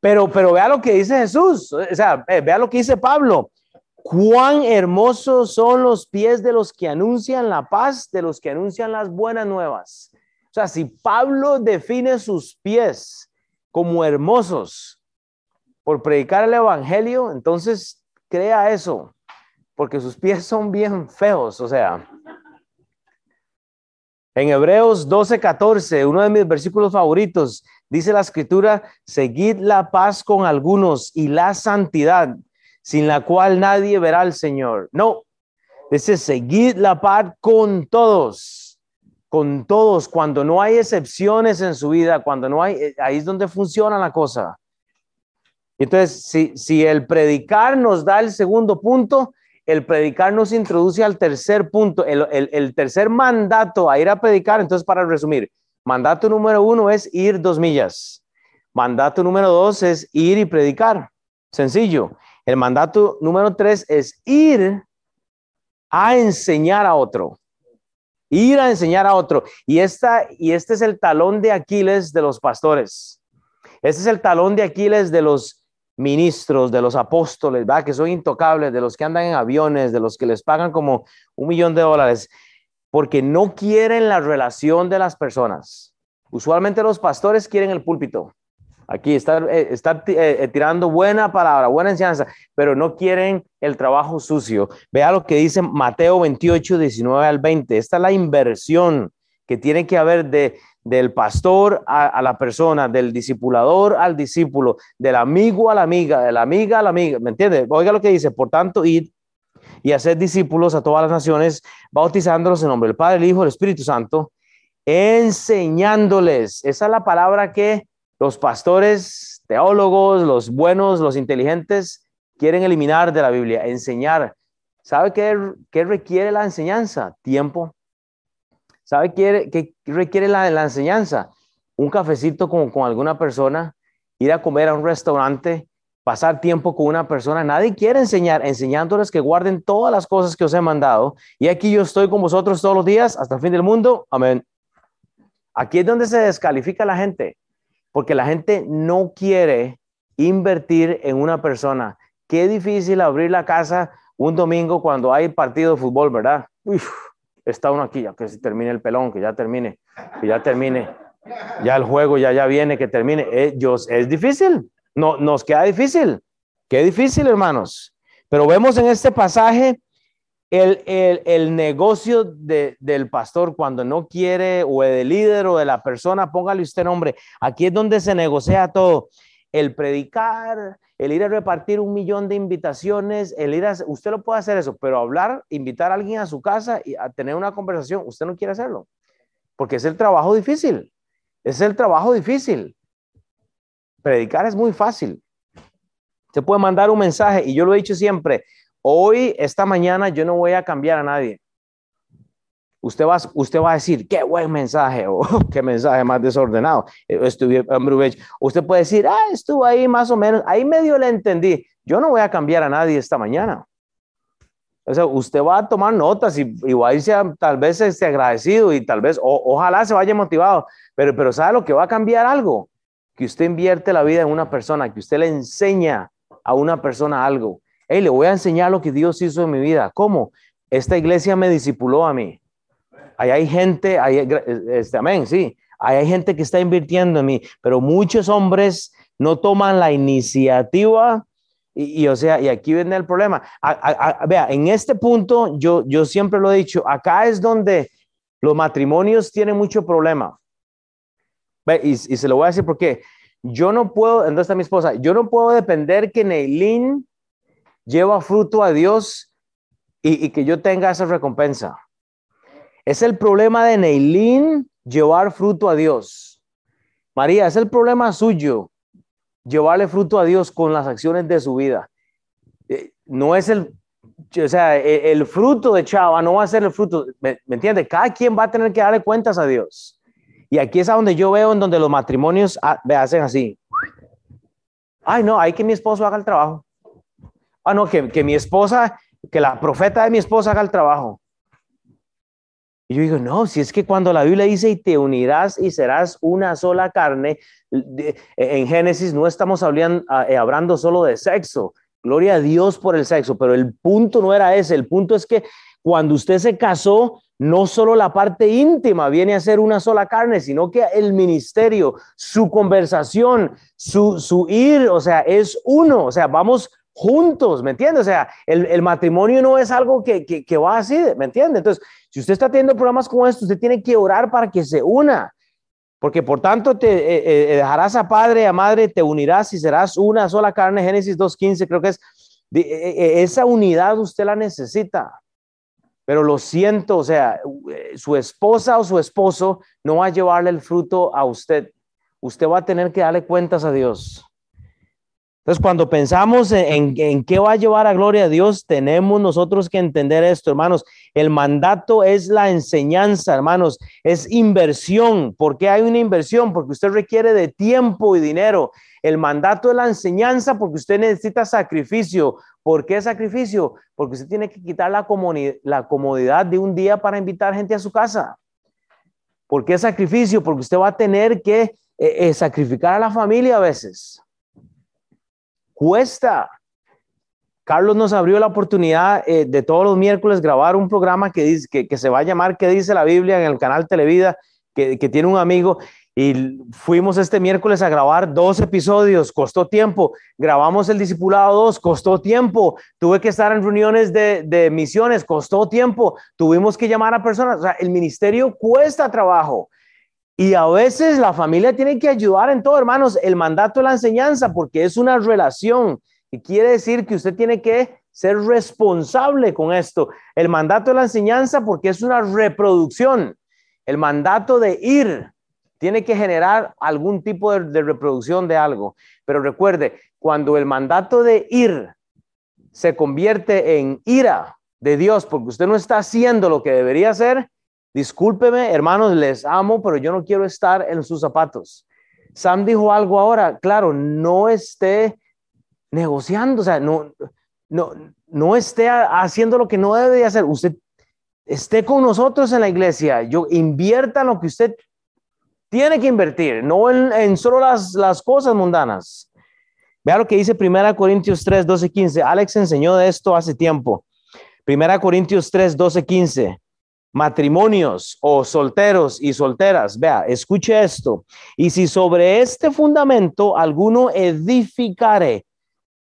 Pero, pero vea lo que dice Jesús, o sea, eh, vea lo que dice Pablo. Cuán hermosos son los pies de los que anuncian la paz, de los que anuncian las buenas nuevas. O sea, si Pablo define sus pies como hermosos por predicar el Evangelio, entonces crea eso porque sus pies son bien feos, o sea. En Hebreos 12, 14, uno de mis versículos favoritos, dice la escritura, seguid la paz con algunos y la santidad, sin la cual nadie verá al Señor. No, dice, seguid la paz con todos, con todos, cuando no hay excepciones en su vida, cuando no hay, eh, ahí es donde funciona la cosa. Entonces, si, si el predicar nos da el segundo punto, el predicar nos introduce al tercer punto, el, tercer mandato a ir a predicar. Entonces, para resumir, mandato número uno es ir dos millas. Mandato número dos es ir y predicar. Sencillo. El mandato número tres es ir a enseñar a otro. Ir a enseñar a otro. Y, esta, y este es el talón de Aquiles de los pastores. Este es el talón de Aquiles de los ministros, de los apóstoles, ¿verdad? que son intocables, de los que andan en aviones, de los que les pagan como un millón de dólares, porque no quieren la relación de las personas. Usualmente los pastores quieren el púlpito. Aquí está, eh, está eh, tirando buena palabra, buena enseñanza, pero no quieren el trabajo sucio. Vea lo que dice Mateo 28, 19 al 20. Esta es la inversión que tiene que haber de, del pastor a, la persona, del discipulador al discípulo, del amigo a la amiga, de la amiga a la amiga, ¿me entiende? Oiga lo que dice, por tanto, id y hacer discípulos a todas las naciones, bautizándolos en nombre del Padre, el Hijo, el Espíritu Santo, enseñándoles. Esa es la palabra que los pastores, teólogos, los buenos, los inteligentes quieren eliminar de la Biblia, enseñar. ¿Sabe qué, qué requiere la enseñanza? Tiempo, ¿Sabe qué, requiere la, enseñanza? Un cafecito con, con alguna persona, ir a comer a un restaurante, pasar tiempo con una persona. Nadie quiere enseñar, enseñándoles que guarden todas las cosas que os he mandado. Y aquí yo estoy con vosotros todos los días hasta el fin del mundo. Amén. Aquí es donde se descalifica la gente, porque la gente no quiere invertir en una persona. Qué difícil abrir la casa un domingo cuando hay partido de fútbol, ¿verdad? Uf, está uno aquí, ya que se termine el pelón, que ya termine, que ya termine, ya el juego ya, ya viene, que termine. Eh, es difícil, no, nos queda difícil, qué difícil, hermanos. Pero vemos en este pasaje el, el, el negocio de, del pastor cuando no quiere, o del líder o de la persona, póngale usted nombre. Aquí es donde se negocia todo. El predicar, el ir a repartir un millón de invitaciones, el ir a, usted lo puede hacer eso, pero hablar, invitar a alguien a su casa y a tener una conversación, usted no quiere hacerlo, porque es el trabajo difícil, es el trabajo difícil. predicar es muy fácil. Se puede mandar un mensaje y yo lo he dicho siempre, hoy, esta mañana, yo no voy a cambiar a nadie. Usted va, usted va a decir, qué buen mensaje o qué mensaje más desordenado. Estuve, usted puede decir, ah, estuvo ahí más o menos, ahí medio le entendí. Yo no voy a cambiar a nadie esta mañana. O sea, usted va a tomar notas y, y va a irse tal vez esté agradecido y tal vez, ojalá se vaya motivado, pero, pero ¿sabe lo que va a cambiar algo? Que usted invierte la vida en una persona, que usted le enseña a una persona algo. Hey, le voy a enseñar lo que Dios hizo en mi vida. ¿Cómo? Esta iglesia me discipuló a mí. Ahí hay gente, ahí, este, amén, sí. Ahí hay gente que está invirtiendo en mí, pero muchos hombres no toman la iniciativa y, o sea, y aquí viene el problema. vea, en este punto, yo, yo siempre lo he dicho, acá es donde los matrimonios tienen mucho problema. Ve, y, se lo voy a decir porque yo no puedo, ¿dónde está mi esposa? Yo no puedo depender que Neilín lleva fruto a Dios y, y que yo tenga esa recompensa. Es el problema de Neilín llevar fruto a Dios. María, es el problema suyo llevarle fruto a Dios con las acciones de su vida. Eh, no es el, o sea, e, el, fruto de Chava no va a ser el fruto, ¿me, entiende? Cada quien va a tener que darle cuentas a Dios. Y aquí es a donde yo veo en donde los matrimonios ah, hacen así. Ay, no, hay que mi esposo haga el trabajo. Ah, no, que, que mi esposa, que la profeta de mi esposa haga el trabajo. Y yo digo, no, si es que cuando la Biblia dice y te unirás y serás una sola carne, en Génesis no estamos hablando, eh, hablando solo de sexo. Gloria a Dios por el sexo, pero el punto no era ese. El punto es que cuando usted se casó, no solo la parte íntima viene a ser una sola carne, sino que el ministerio, su conversación, su, su ir, o sea, es uno. O sea, vamos juntos, ¿me entiende? O sea, el, matrimonio no es algo que, que, va así, ¿me entiende? Entonces, si usted está teniendo programas como estos, usted tiene que orar para que se una, porque por tanto te eh, eh, dejarás a padre a madre, te unirás y serás una sola carne, Génesis 2.15, creo que es, eh, esa unidad usted la necesita. Pero lo siento, o sea, su esposa o su esposo no va a llevarle el fruto a usted. Usted va a tener que darle cuentas a Dios. Entonces, cuando pensamos en, qué va a llevar a gloria a Dios, tenemos nosotros que entender esto, hermanos. El mandato es la enseñanza, hermanos, es inversión. ¿Por qué hay una inversión? Porque usted requiere de tiempo y dinero. El mandato es la enseñanza porque usted necesita sacrificio. ¿Por qué sacrificio? Porque usted tiene que quitar la, la comodidad de un día para invitar gente a su casa. ¿Por qué sacrificio? Porque usted va a tener que eh, eh, sacrificar a la familia a veces cuesta. Carlos nos abrió la oportunidad eh, de todos los miércoles grabar un programa que, dice, que, se va a llamar ¿Qué dice la Biblia? en el canal Televida, que, tiene un amigo. Y fuimos este miércoles a grabar dos episodios, costó tiempo. Grabamos el Discipulado 2, costó tiempo. Tuve que estar en reuniones de, de misiones, costó tiempo. Tuvimos que llamar a personas. O sea, el ministerio cuesta trabajo. Y a veces la familia tiene que ayudar en todo, hermanos. El mandato de la enseñanza, porque es una relación. Y quiere decir que usted tiene que ser responsable con esto. El mandato de la enseñanza, porque es una reproducción. El mandato de ir tiene que generar algún tipo de, reproducción de algo. Pero recuerde, cuando el mandato de ir se convierte en ira de Dios, porque usted no está haciendo lo que debería hacer, Discúlpeme, hermanos, les amo, pero yo no quiero estar en sus zapatos. Sam dijo algo ahora, claro, no esté negociando, o sea, no, no, no esté haciendo lo que no debe de hacer. Usted esté con nosotros en la iglesia, yo invierta lo que usted tiene que invertir, no en, solo las, las cosas mundanas. Vea lo que dice 1 Corintios 3, 12, 15. Alex enseñó de esto hace tiempo. 1 Corintios 3, 12, 15 matrimonios o solteros y solteras, vea, escuche esto. Y si sobre este fundamento alguno edificare,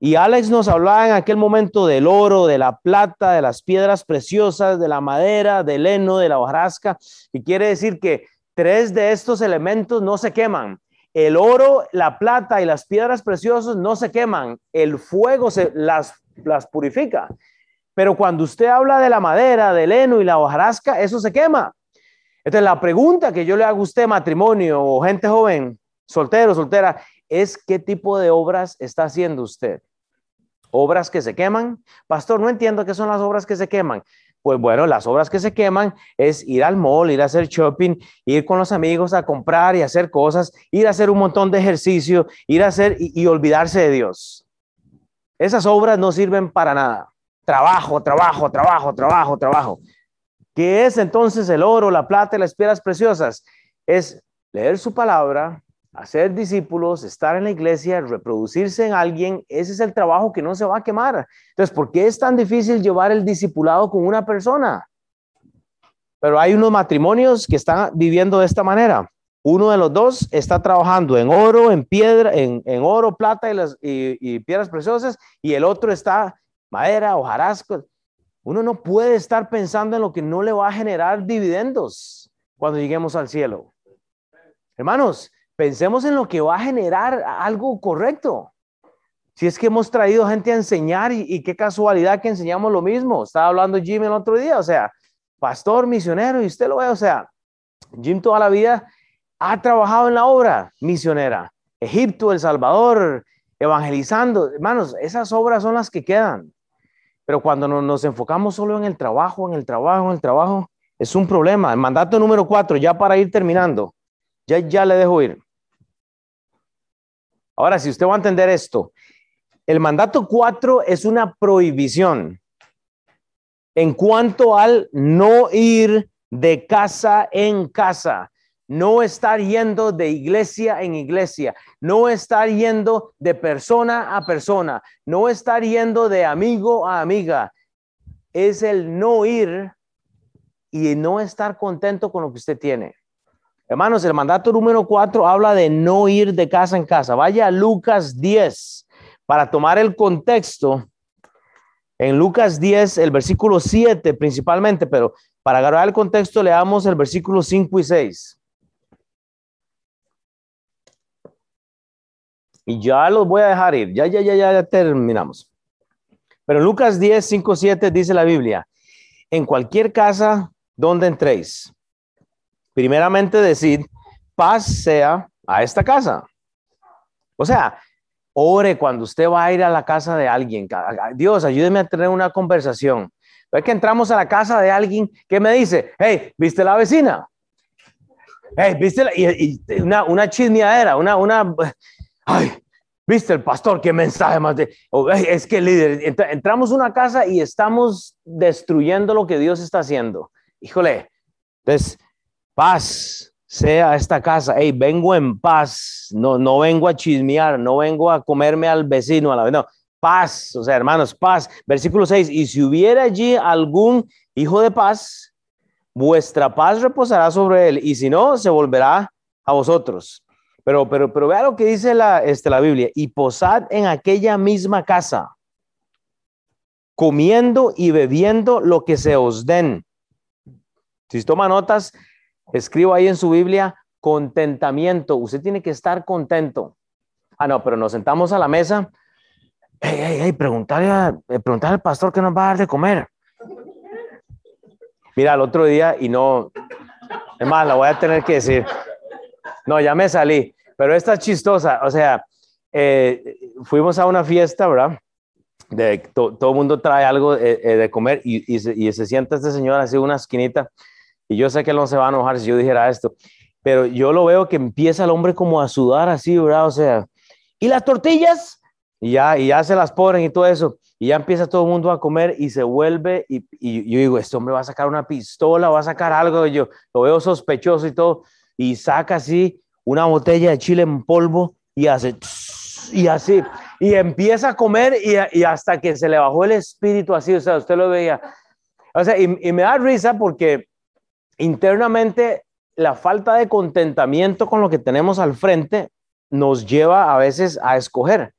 y Alex nos hablaba en aquel momento del oro, de la plata, de las piedras preciosas, de la madera, del heno, de la hojarasca, y quiere decir que tres de estos elementos no se queman. El oro, la plata y las piedras preciosas no se queman. El fuego se las, las purifica. Pero cuando usted habla de la madera, del heno y la hojarasca, eso se quema. Entonces, la pregunta que yo le hago a usted, matrimonio o gente joven, soltero, soltera, es qué tipo de obras está haciendo usted. Obras que se queman. Pastor, no entiendo qué son las obras que se queman. Pues bueno, las obras que se queman es ir al mall, ir a hacer shopping, ir con los amigos a comprar y hacer cosas, ir a hacer un montón de ejercicio, ir a hacer y, olvidarse de Dios. Esas obras no sirven para nada. Trabajo, trabajo, trabajo, trabajo, trabajo. ¿Qué es entonces el oro, la plata y las piedras preciosas? Es leer su palabra, hacer discípulos, estar en la iglesia, reproducirse en alguien, ese es el trabajo que no se va a quemar. Entonces, ¿por qué es tan difícil llevar el discipulado con una persona? Pero hay unos matrimonios que están viviendo de esta manera. Uno de los dos está trabajando en oro, en piedra, en, oro, plata y, las, y, piedras preciosas, y el otro está madera, hojarasco. Uno no puede estar pensando en lo que no le va a generar dividendos cuando lleguemos al cielo. Hermanos, pensemos en lo que va a generar algo correcto. Si es que hemos traído gente a enseñar y, qué casualidad que enseñamos lo mismo. Estaba hablando Jim el otro día, o sea, pastor, misionero, y usted lo ve, o sea, Jim toda la vida ha trabajado en la obra misionera. Egipto, El Salvador, evangelizando. Hermanos, esas obras son las que quedan. Pero cuando nos, enfocamos solo en el trabajo, en el trabajo, en el trabajo, es un problema. El mandato número cuatro, ya para ir terminando, ya, ya le dejo ir. Ahora, si usted va a entender esto, el mandato 4 es una prohibición en cuanto al no ir de casa en casa, no estar yendo de iglesia en iglesia, no estar yendo de persona a persona, no estar yendo de amigo a amiga. Es el no ir y no estar contento con lo que usted tiene. Hermanos, el mandato número cuatro habla de no ir de casa en casa. Vaya a Lucas 10 para tomar el contexto. En Lucas 10, el versículo 7 principalmente, pero para agarrar el contexto leamos el versículo 5 y 6. Y ya los voy a dejar ir. Ya, ya, ya, ya, terminamos. Pero Lucas 10, 5, 7 dice la Biblia, en cualquier casa donde entréis primeramente decir, paz sea a esta casa. O sea, ore cuando usted va a ir a la casa de alguien. Dios, ayúdeme a tener una conversación. Es que entramos a la casa de alguien que me dice, hey, ¿viste la vecina? Hey, ¿viste y, una, una chismeadera, una, una, ay, ¿viste el pastor? ¿Qué mensaje más de, es que líder, entramos a una casa y estamos destruyendo lo que Dios está haciendo. Híjole, entonces, paz sea esta casa. Hey, vengo en paz. No, no vengo a chismear, no vengo a comerme al vecino, a la no. Paz, o sea, hermanos, paz. Versículo 6. Y si hubiera allí algún hijo de paz, vuestra paz reposará sobre él, y si no, se volverá a vosotros. Pero, pero, pero vea lo que dice la, este, la Biblia. Y posad en aquella misma casa, comiendo y bebiendo lo que se os den. Si toma notas, Escribo ahí en su Biblia contentamiento. Usted tiene que estar contento. Ah, no, pero nos sentamos a la mesa. Hey, hey, hey, preguntarle, eh, preguntarle al pastor qué nos va a dar de comer. Mira, el otro día y no, es más, la voy a tener que decir. No, ya me salí, pero esta es chistosa. O sea, eh, fuimos a una fiesta, ¿verdad? De, todo el mundo trae algo eh, de comer y, y, se, y, se, sienta este señor así una esquinita y yo sé que él no se va a enojar si yo dijera esto, pero yo lo veo que empieza el hombre como a sudar así, ¿verdad? O sea, ¿y las tortillas? Y ya, y ya se las ponen y todo eso. Y ya empieza todo el mundo a comer y se vuelve. Y, y yo digo, este hombre va a sacar una pistola, va a sacar algo. Y yo lo veo sospechoso y todo. Y saca así una botella de chile en polvo y hace. Y así. Y empieza a comer y, hasta que se le bajó el espíritu así. O sea, usted lo veía. O sea, y, y me da risa porque internamente la falta de contentamiento con lo que tenemos al frente nos lleva a veces a escoger.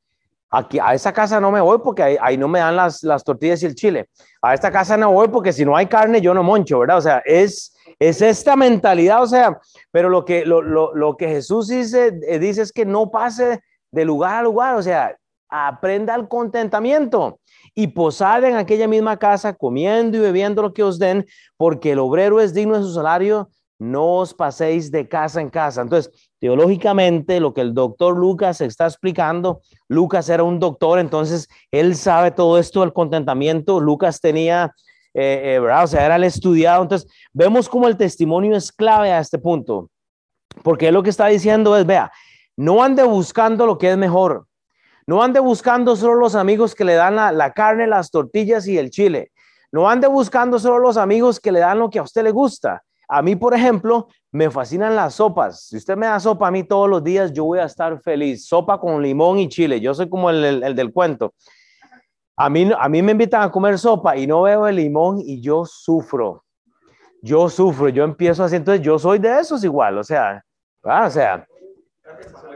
Aquí, a esa casa no me voy porque ahí, no me dan las, las, tortillas y el chile. A esta casa no voy porque si no hay carne yo no moncho, ¿verdad? O sea, es, es esta mentalidad, o sea, pero lo que, lo, lo, lo que Jesús dice, eh, dice es que no pase de lugar a lugar, o sea, aprenda el contentamiento y posad en aquella misma casa, comiendo y bebiendo lo que os den, porque el obrero es digno de su salario, no os paséis de casa en casa. Entonces, teológicamente lo que el doctor Lucas está explicando. Lucas era un doctor, entonces él sabe todo esto del contentamiento. Lucas tenía, eh, eh. O sea, era el estudiado. Entonces, vemos cómo el testimonio es clave a este punto, porque lo que está diciendo es, vea, no ande buscando lo que es mejor. No ande buscando solo los amigos que le dan la, la carne, las tortillas y el chile. No ande buscando solo los amigos que le dan lo que a usted le gusta. A mí, por ejemplo, me fascinan las sopas. Si usted me da sopa a mí todos los días, yo voy a estar feliz. Sopa con limón y chile. Yo soy como el, el, del cuento. A mí, a mí me invitan a comer sopa y no veo el limón y yo sufro. Yo sufro, yo empiezo así. Entonces, yo soy de esos igual. O sea, o sea,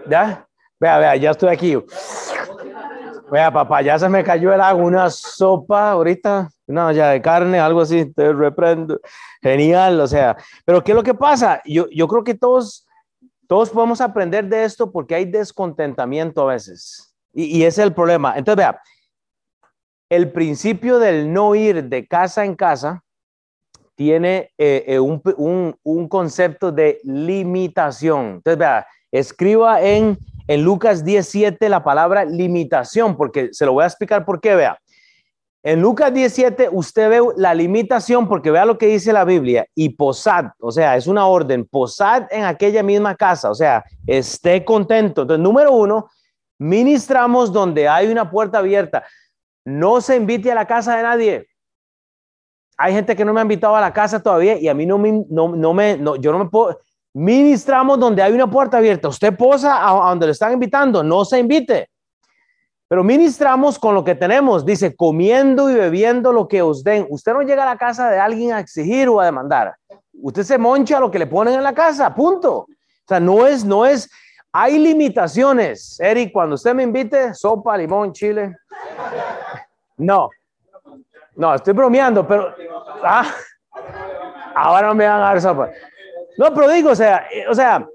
ya, vea, vea, ya estoy aquí. Vea, papá, ya se me cayó el agua, una sopa ahorita, una ya de carne, algo así, te reprendo. Genial, o sea, pero ¿qué es lo que pasa? Yo, yo creo que todos, todos podemos aprender de esto porque hay descontentamiento a veces. Y, y es el problema. Entonces, vea, el principio del no ir de casa en casa tiene eh, eh, un, un, un concepto de limitación. Entonces, vea, escriba en en Lucas 17 la palabra limitación, porque se lo voy a explicar por qué, vea. En Lucas 17 usted ve la limitación porque vea lo que dice la Biblia y posad, o sea, es una orden, posad en aquella misma casa, o sea, esté contento. Entonces, número uno, ministramos donde hay una puerta abierta. No se invite a la casa de nadie. Hay gente que no me ha invitado a la casa todavía y a mí no me, no, no me, no, yo no me puedo, Ministramos donde hay una puerta abierta. Usted posa a, donde le están invitando, no se invite. Pero ministramos con lo que tenemos, dice, comiendo y bebiendo lo que os den. Usted no llega a la casa de alguien a exigir o a demandar. Usted se moncha lo que le ponen en la casa, punto. O sea, no es, no es, hay limitaciones. Eric, cuando usted me invite, sopa, limón, chile. No, no, estoy bromeando, pero, ah, ahora me van a dar sopa. No, pero digo, o sea, eh, o sea,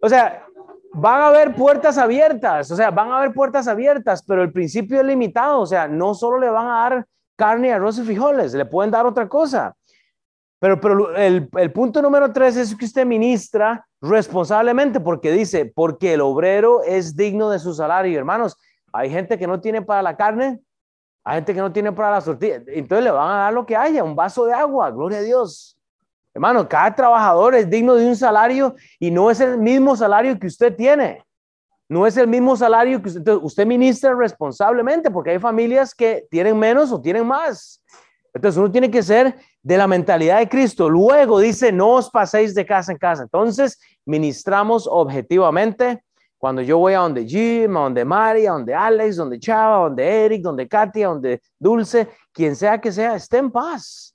o sea, van a haber puertas abiertas, o sea, van a haber puertas abiertas, pero el principio es limitado, o sea, no solo le van a dar carne, arroz y frijoles, le pueden dar otra cosa. Pero, pero el, el punto número tres es que usted ministra responsablemente porque dice, porque el obrero es digno de su salario. Hermanos, hay gente que no tiene para la carne, hay gente que no tiene para la tortilla, entonces le van a dar lo que haya, un vaso de agua, gloria a Dios. Hermano, cada trabajador es digno de un salario y no es el mismo salario que usted tiene. No es el mismo salario que usted, usted ministra responsablemente porque hay familias que tienen menos o tienen más. Entonces uno tiene que ser de la mentalidad de Cristo. Luego dice, no os paséis de casa en casa. Entonces ministramos objetivamente. Cuando yo voy a donde Jim, a donde Mari, a donde Alex, donde Chava, a donde Eric, donde Katia, donde Dulce, quien sea que sea, esté en paz.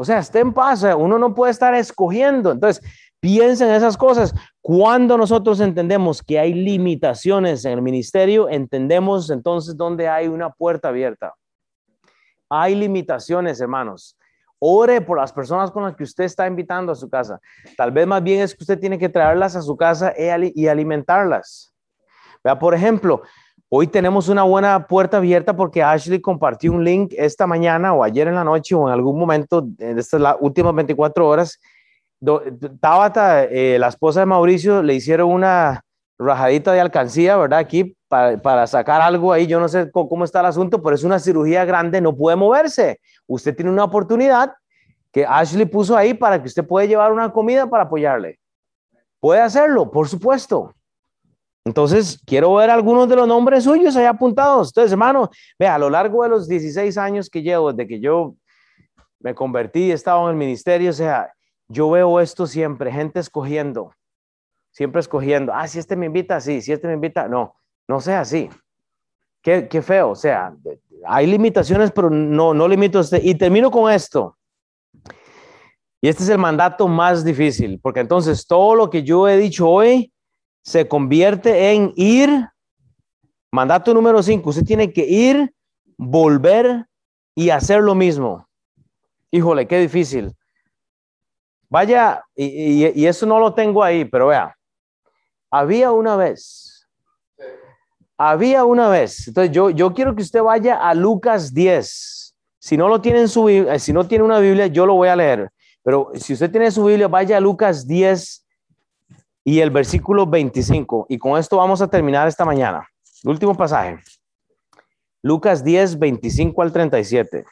O sea, esté en paz, uno no puede estar escogiendo. Entonces, piensen en esas cosas. Cuando nosotros entendemos que hay limitaciones en el ministerio, entendemos entonces dónde hay una puerta abierta. Hay limitaciones, hermanos. Ore por las personas con las que usted está invitando a su casa. Tal vez más bien es que usted tiene que traerlas a su casa y alimentarlas. Vea, por ejemplo, Hoy tenemos una buena puerta abierta porque Ashley compartió un link esta mañana o ayer en la noche o en algún momento de estas las últimas 24 horas. Tabata, eh, la esposa de Mauricio, le hicieron una rajadita de alcancía, ¿verdad? Aquí para, para, sacar algo ahí. Yo no sé cómo, cómo está el asunto, pero es una cirugía grande, no puede moverse. Usted tiene una oportunidad que Ashley puso ahí para que usted pueda llevar una comida para apoyarle. Puede hacerlo, por supuesto. Entonces, quiero ver algunos de los nombres suyos ahí apuntados. Entonces, hermano, vea, a lo largo de los 16 años que llevo, desde que yo me convertí, he estado en el ministerio, o sea, yo veo esto siempre, gente escogiendo, siempre escogiendo, ah, si este me invita, sí, si este me invita, no, no sea así. Qué, qué feo, o sea, hay limitaciones, pero no, no limito usted. Y termino con esto. Y este es el mandato más difícil, porque entonces todo lo que yo he dicho hoy, se convierte en ir. Mandato número 5, usted tiene que ir, volver y hacer lo mismo. Híjole, qué difícil. Vaya, y, eso no lo tengo ahí, pero vea, había una vez, había una vez, entonces yo, yo quiero que usted vaya a Lucas 10. Si no lo tiene en su eh, si no tiene una Biblia, yo lo voy a leer. Pero si usted tiene su Biblia, vaya a Lucas 10, y el versículo 25. Y con esto vamos a terminar esta mañana. último pasaje. Lucas 10, 25 al 37.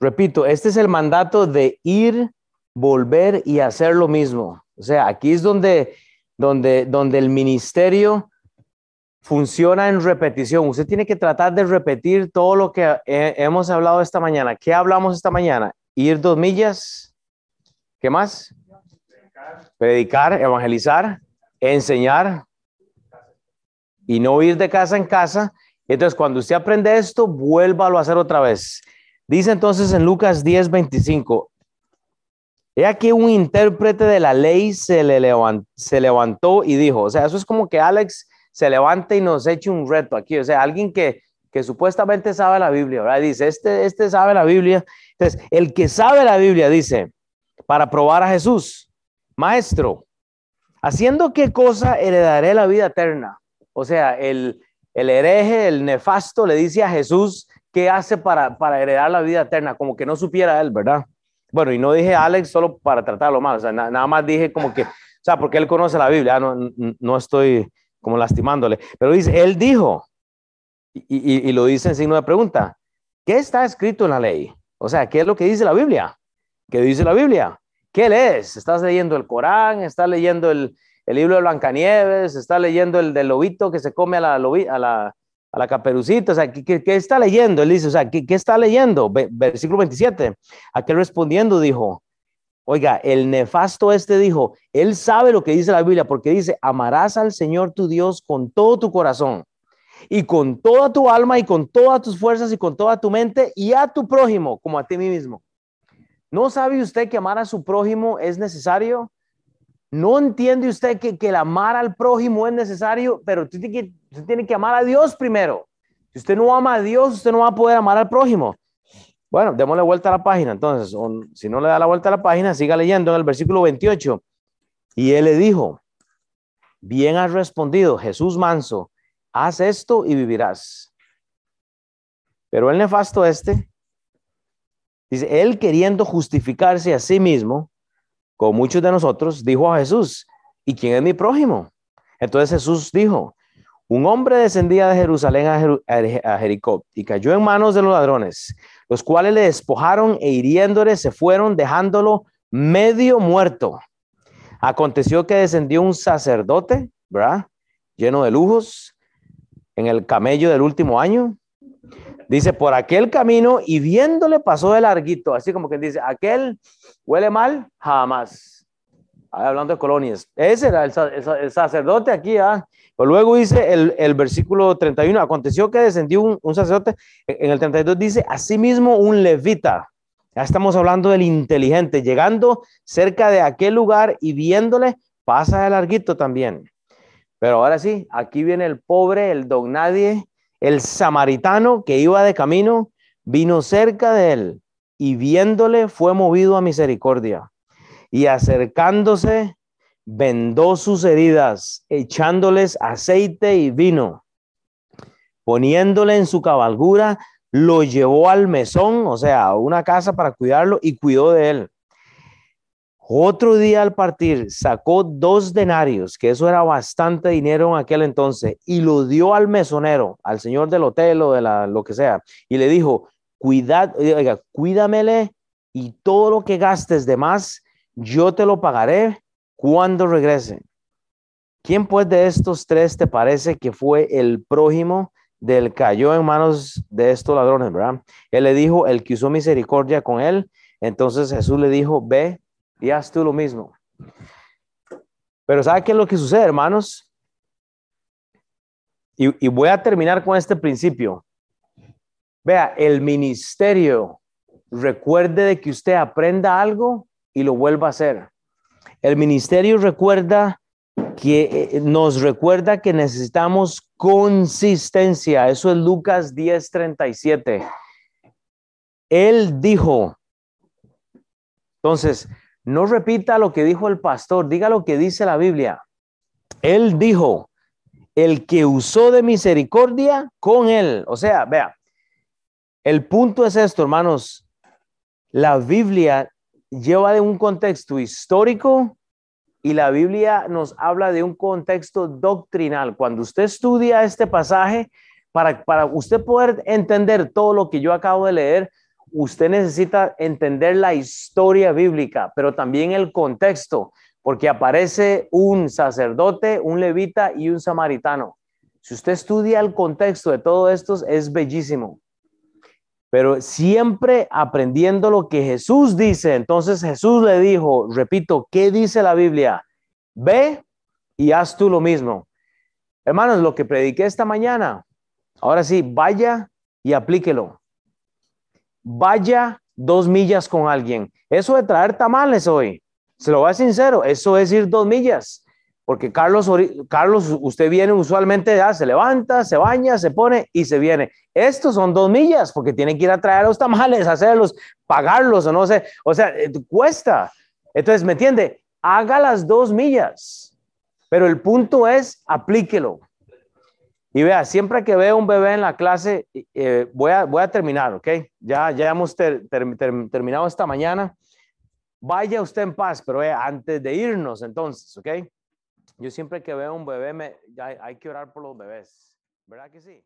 Repito, este es el mandato de ir, volver y hacer lo mismo. O sea, aquí es donde, donde, donde el ministerio funciona en repetición. Usted tiene que tratar de repetir todo lo que hemos hablado esta mañana. ¿Qué hablamos esta mañana? Ir dos millas. ¿Qué más? Predicar, evangelizar, enseñar y no ir de casa en casa. Entonces, cuando usted aprende esto, vuélvalo a hacer otra vez. Dice entonces en Lucas 10, 25, he aquí un intérprete de la ley se, le se levantó y dijo, o sea, eso es como que Alex se levanta y nos eche un reto aquí, o sea, alguien que, que supuestamente sabe la Biblia, ¿verdad? Dice, este, este sabe la Biblia. Entonces, el que sabe la Biblia dice, para probar a Jesús, maestro, haciendo qué cosa heredaré la vida eterna. O sea, el, el hereje, el nefasto, le dice a Jesús, ¿qué hace para, para heredar la vida eterna? Como que no supiera él, ¿verdad? Bueno, y no dije Alex solo para tratarlo mal, o sea, nada más dije como que, o sea, porque él conoce la Biblia, ah, no, no estoy como lastimándole, pero dice, él dijo, y, lo dice en signo de pregunta, ¿qué está escrito en la ley? O sea, ¿qué es lo que dice la Biblia? ¿Qué dice la Biblia? ¿Qué lees? ¿Estás leyendo el Corán? ¿Estás leyendo el, el libro de Blancanieves? ¿Estás leyendo el del lobito que se come a la, a la, a la caperucita, o sea, ¿qué, está leyendo? Él dice, o sea, ¿qué, está leyendo? Versículo 27. Aquel respondiendo dijo, oiga, el nefasto este dijo, él sabe lo que dice la Biblia, porque dice, amarás al Señor tu Dios con todo tu corazón y con toda tu alma y con todas tus fuerzas y con toda tu mente y a tu prójimo como a ti mismo. ¿No sabe usted que amar a su prójimo es necesario? ¿No entiende usted que, que el amar al prójimo es necesario? Pero tiene, que, usted tiene que amar a Dios primero. Si usted no ama a Dios, usted no va a poder amar al prójimo. Bueno, démosle vuelta a la página. Entonces, si no le da la vuelta a la página, siga leyendo en el versículo 28. Y él le dijo, bien has respondido, Jesús manso, haz esto y vivirás. Pero el nefasto este, dice, él queriendo justificarse a sí mismo, como muchos de nosotros, dijo a Jesús, ¿y quién es mi prójimo? Entonces Jesús dijo, un hombre descendía de Jerusalén a, Jericó y cayó en manos de los ladrones, los cuales le despojaron e hiriéndole se fueron dejándolo medio muerto. Aconteció que descendió un sacerdote, ¿verdad? Lleno de lujos, en el camello del último año. Dice, por aquel camino y viéndole pasó de larguito, así como que dice, aquel ¿Huele mal? Jamás. Hablando de colonias. Ese era el, sacerdote aquí. ¿ah? Pero luego dice el, el, versículo 31, aconteció que descendió un, sacerdote. En el 32 dice, asimismo un levita. Ya estamos hablando del inteligente, llegando cerca de aquel lugar y viéndole, pasa de larguito también. Pero ahora sí, aquí viene el pobre, el don nadie, el samaritano que iba de camino, vino cerca de él y viéndole fue movido a misericordia. Y acercándose, vendó sus heridas, echándoles aceite y vino. Poniéndole en su cabalgura, lo llevó al mesón, o sea, a una casa para cuidarlo y cuidó de él. Otro día al partir sacó dos denarios, que eso era bastante dinero en aquel entonces, y lo dio al mesonero, al señor del hotel o de la, lo que sea, y le dijo, cuidad, oiga, cuídamele y todo lo que gastes de más, yo te lo pagaré cuando regrese. ¿Quién pues de estos tres te parece que fue el prójimo del cayó en manos de estos ladrones, verdad? Él le dijo, el que usó misericordia con él. Entonces Jesús le dijo, ve y haz tú lo mismo. Pero ¿sabe qué es lo que sucede, hermanos? Y, y voy a terminar con este principio. Vea, el ministerio recuerde de que usted aprenda algo y lo vuelva a hacer. El ministerio recuerda que eh, nos recuerda que necesitamos consistencia. Eso es Lucas 10:37. Él dijo, entonces, no repita lo que dijo el pastor, diga lo que dice la Biblia. Él dijo, el que usó de misericordia con él. O sea, vea, El punto es esto, hermanos. La Biblia lleva de un contexto histórico y la Biblia nos habla de un contexto doctrinal. Cuando usted estudia este pasaje, para, para usted poder entender todo lo que yo acabo de leer, usted necesita entender la historia bíblica, pero también el contexto, porque aparece un sacerdote, un levita y un samaritano. Si usted estudia el contexto de todo esto, es bellísimo. Pero siempre aprendiendo lo que Jesús dice. Entonces Jesús le dijo, repito, ¿qué dice la Biblia? Ve y haz tú lo mismo. Hermanos, lo que prediqué esta mañana, ahora sí, vaya y aplíquelo vaya dos millas con alguien. Eso de traer tamales hoy, se lo voy a ser sincero, eso es ir dos millas. Porque Carlos, Carlos, usted viene usualmente, ya se levanta, se baña, se pone y se viene. Estos son dos millas porque tienen que ir a traer los tamales, hacerlos, pagarlos o no sé. O sea, eh, cuesta. Entonces, ¿me entiende? Haga las dos millas. Pero el punto es, aplíquelo. Y vea, siempre que veo un bebé en la clase, eh, voy, a, voy a terminar, ¿ok? Ya, ya hemos terminado esta mañana. Vaya usted en paz, pero antes de irnos, entonces, ¿ok? Yo siempre que veo un bebé, me, hay que orar por los bebés, ¿verdad que sí?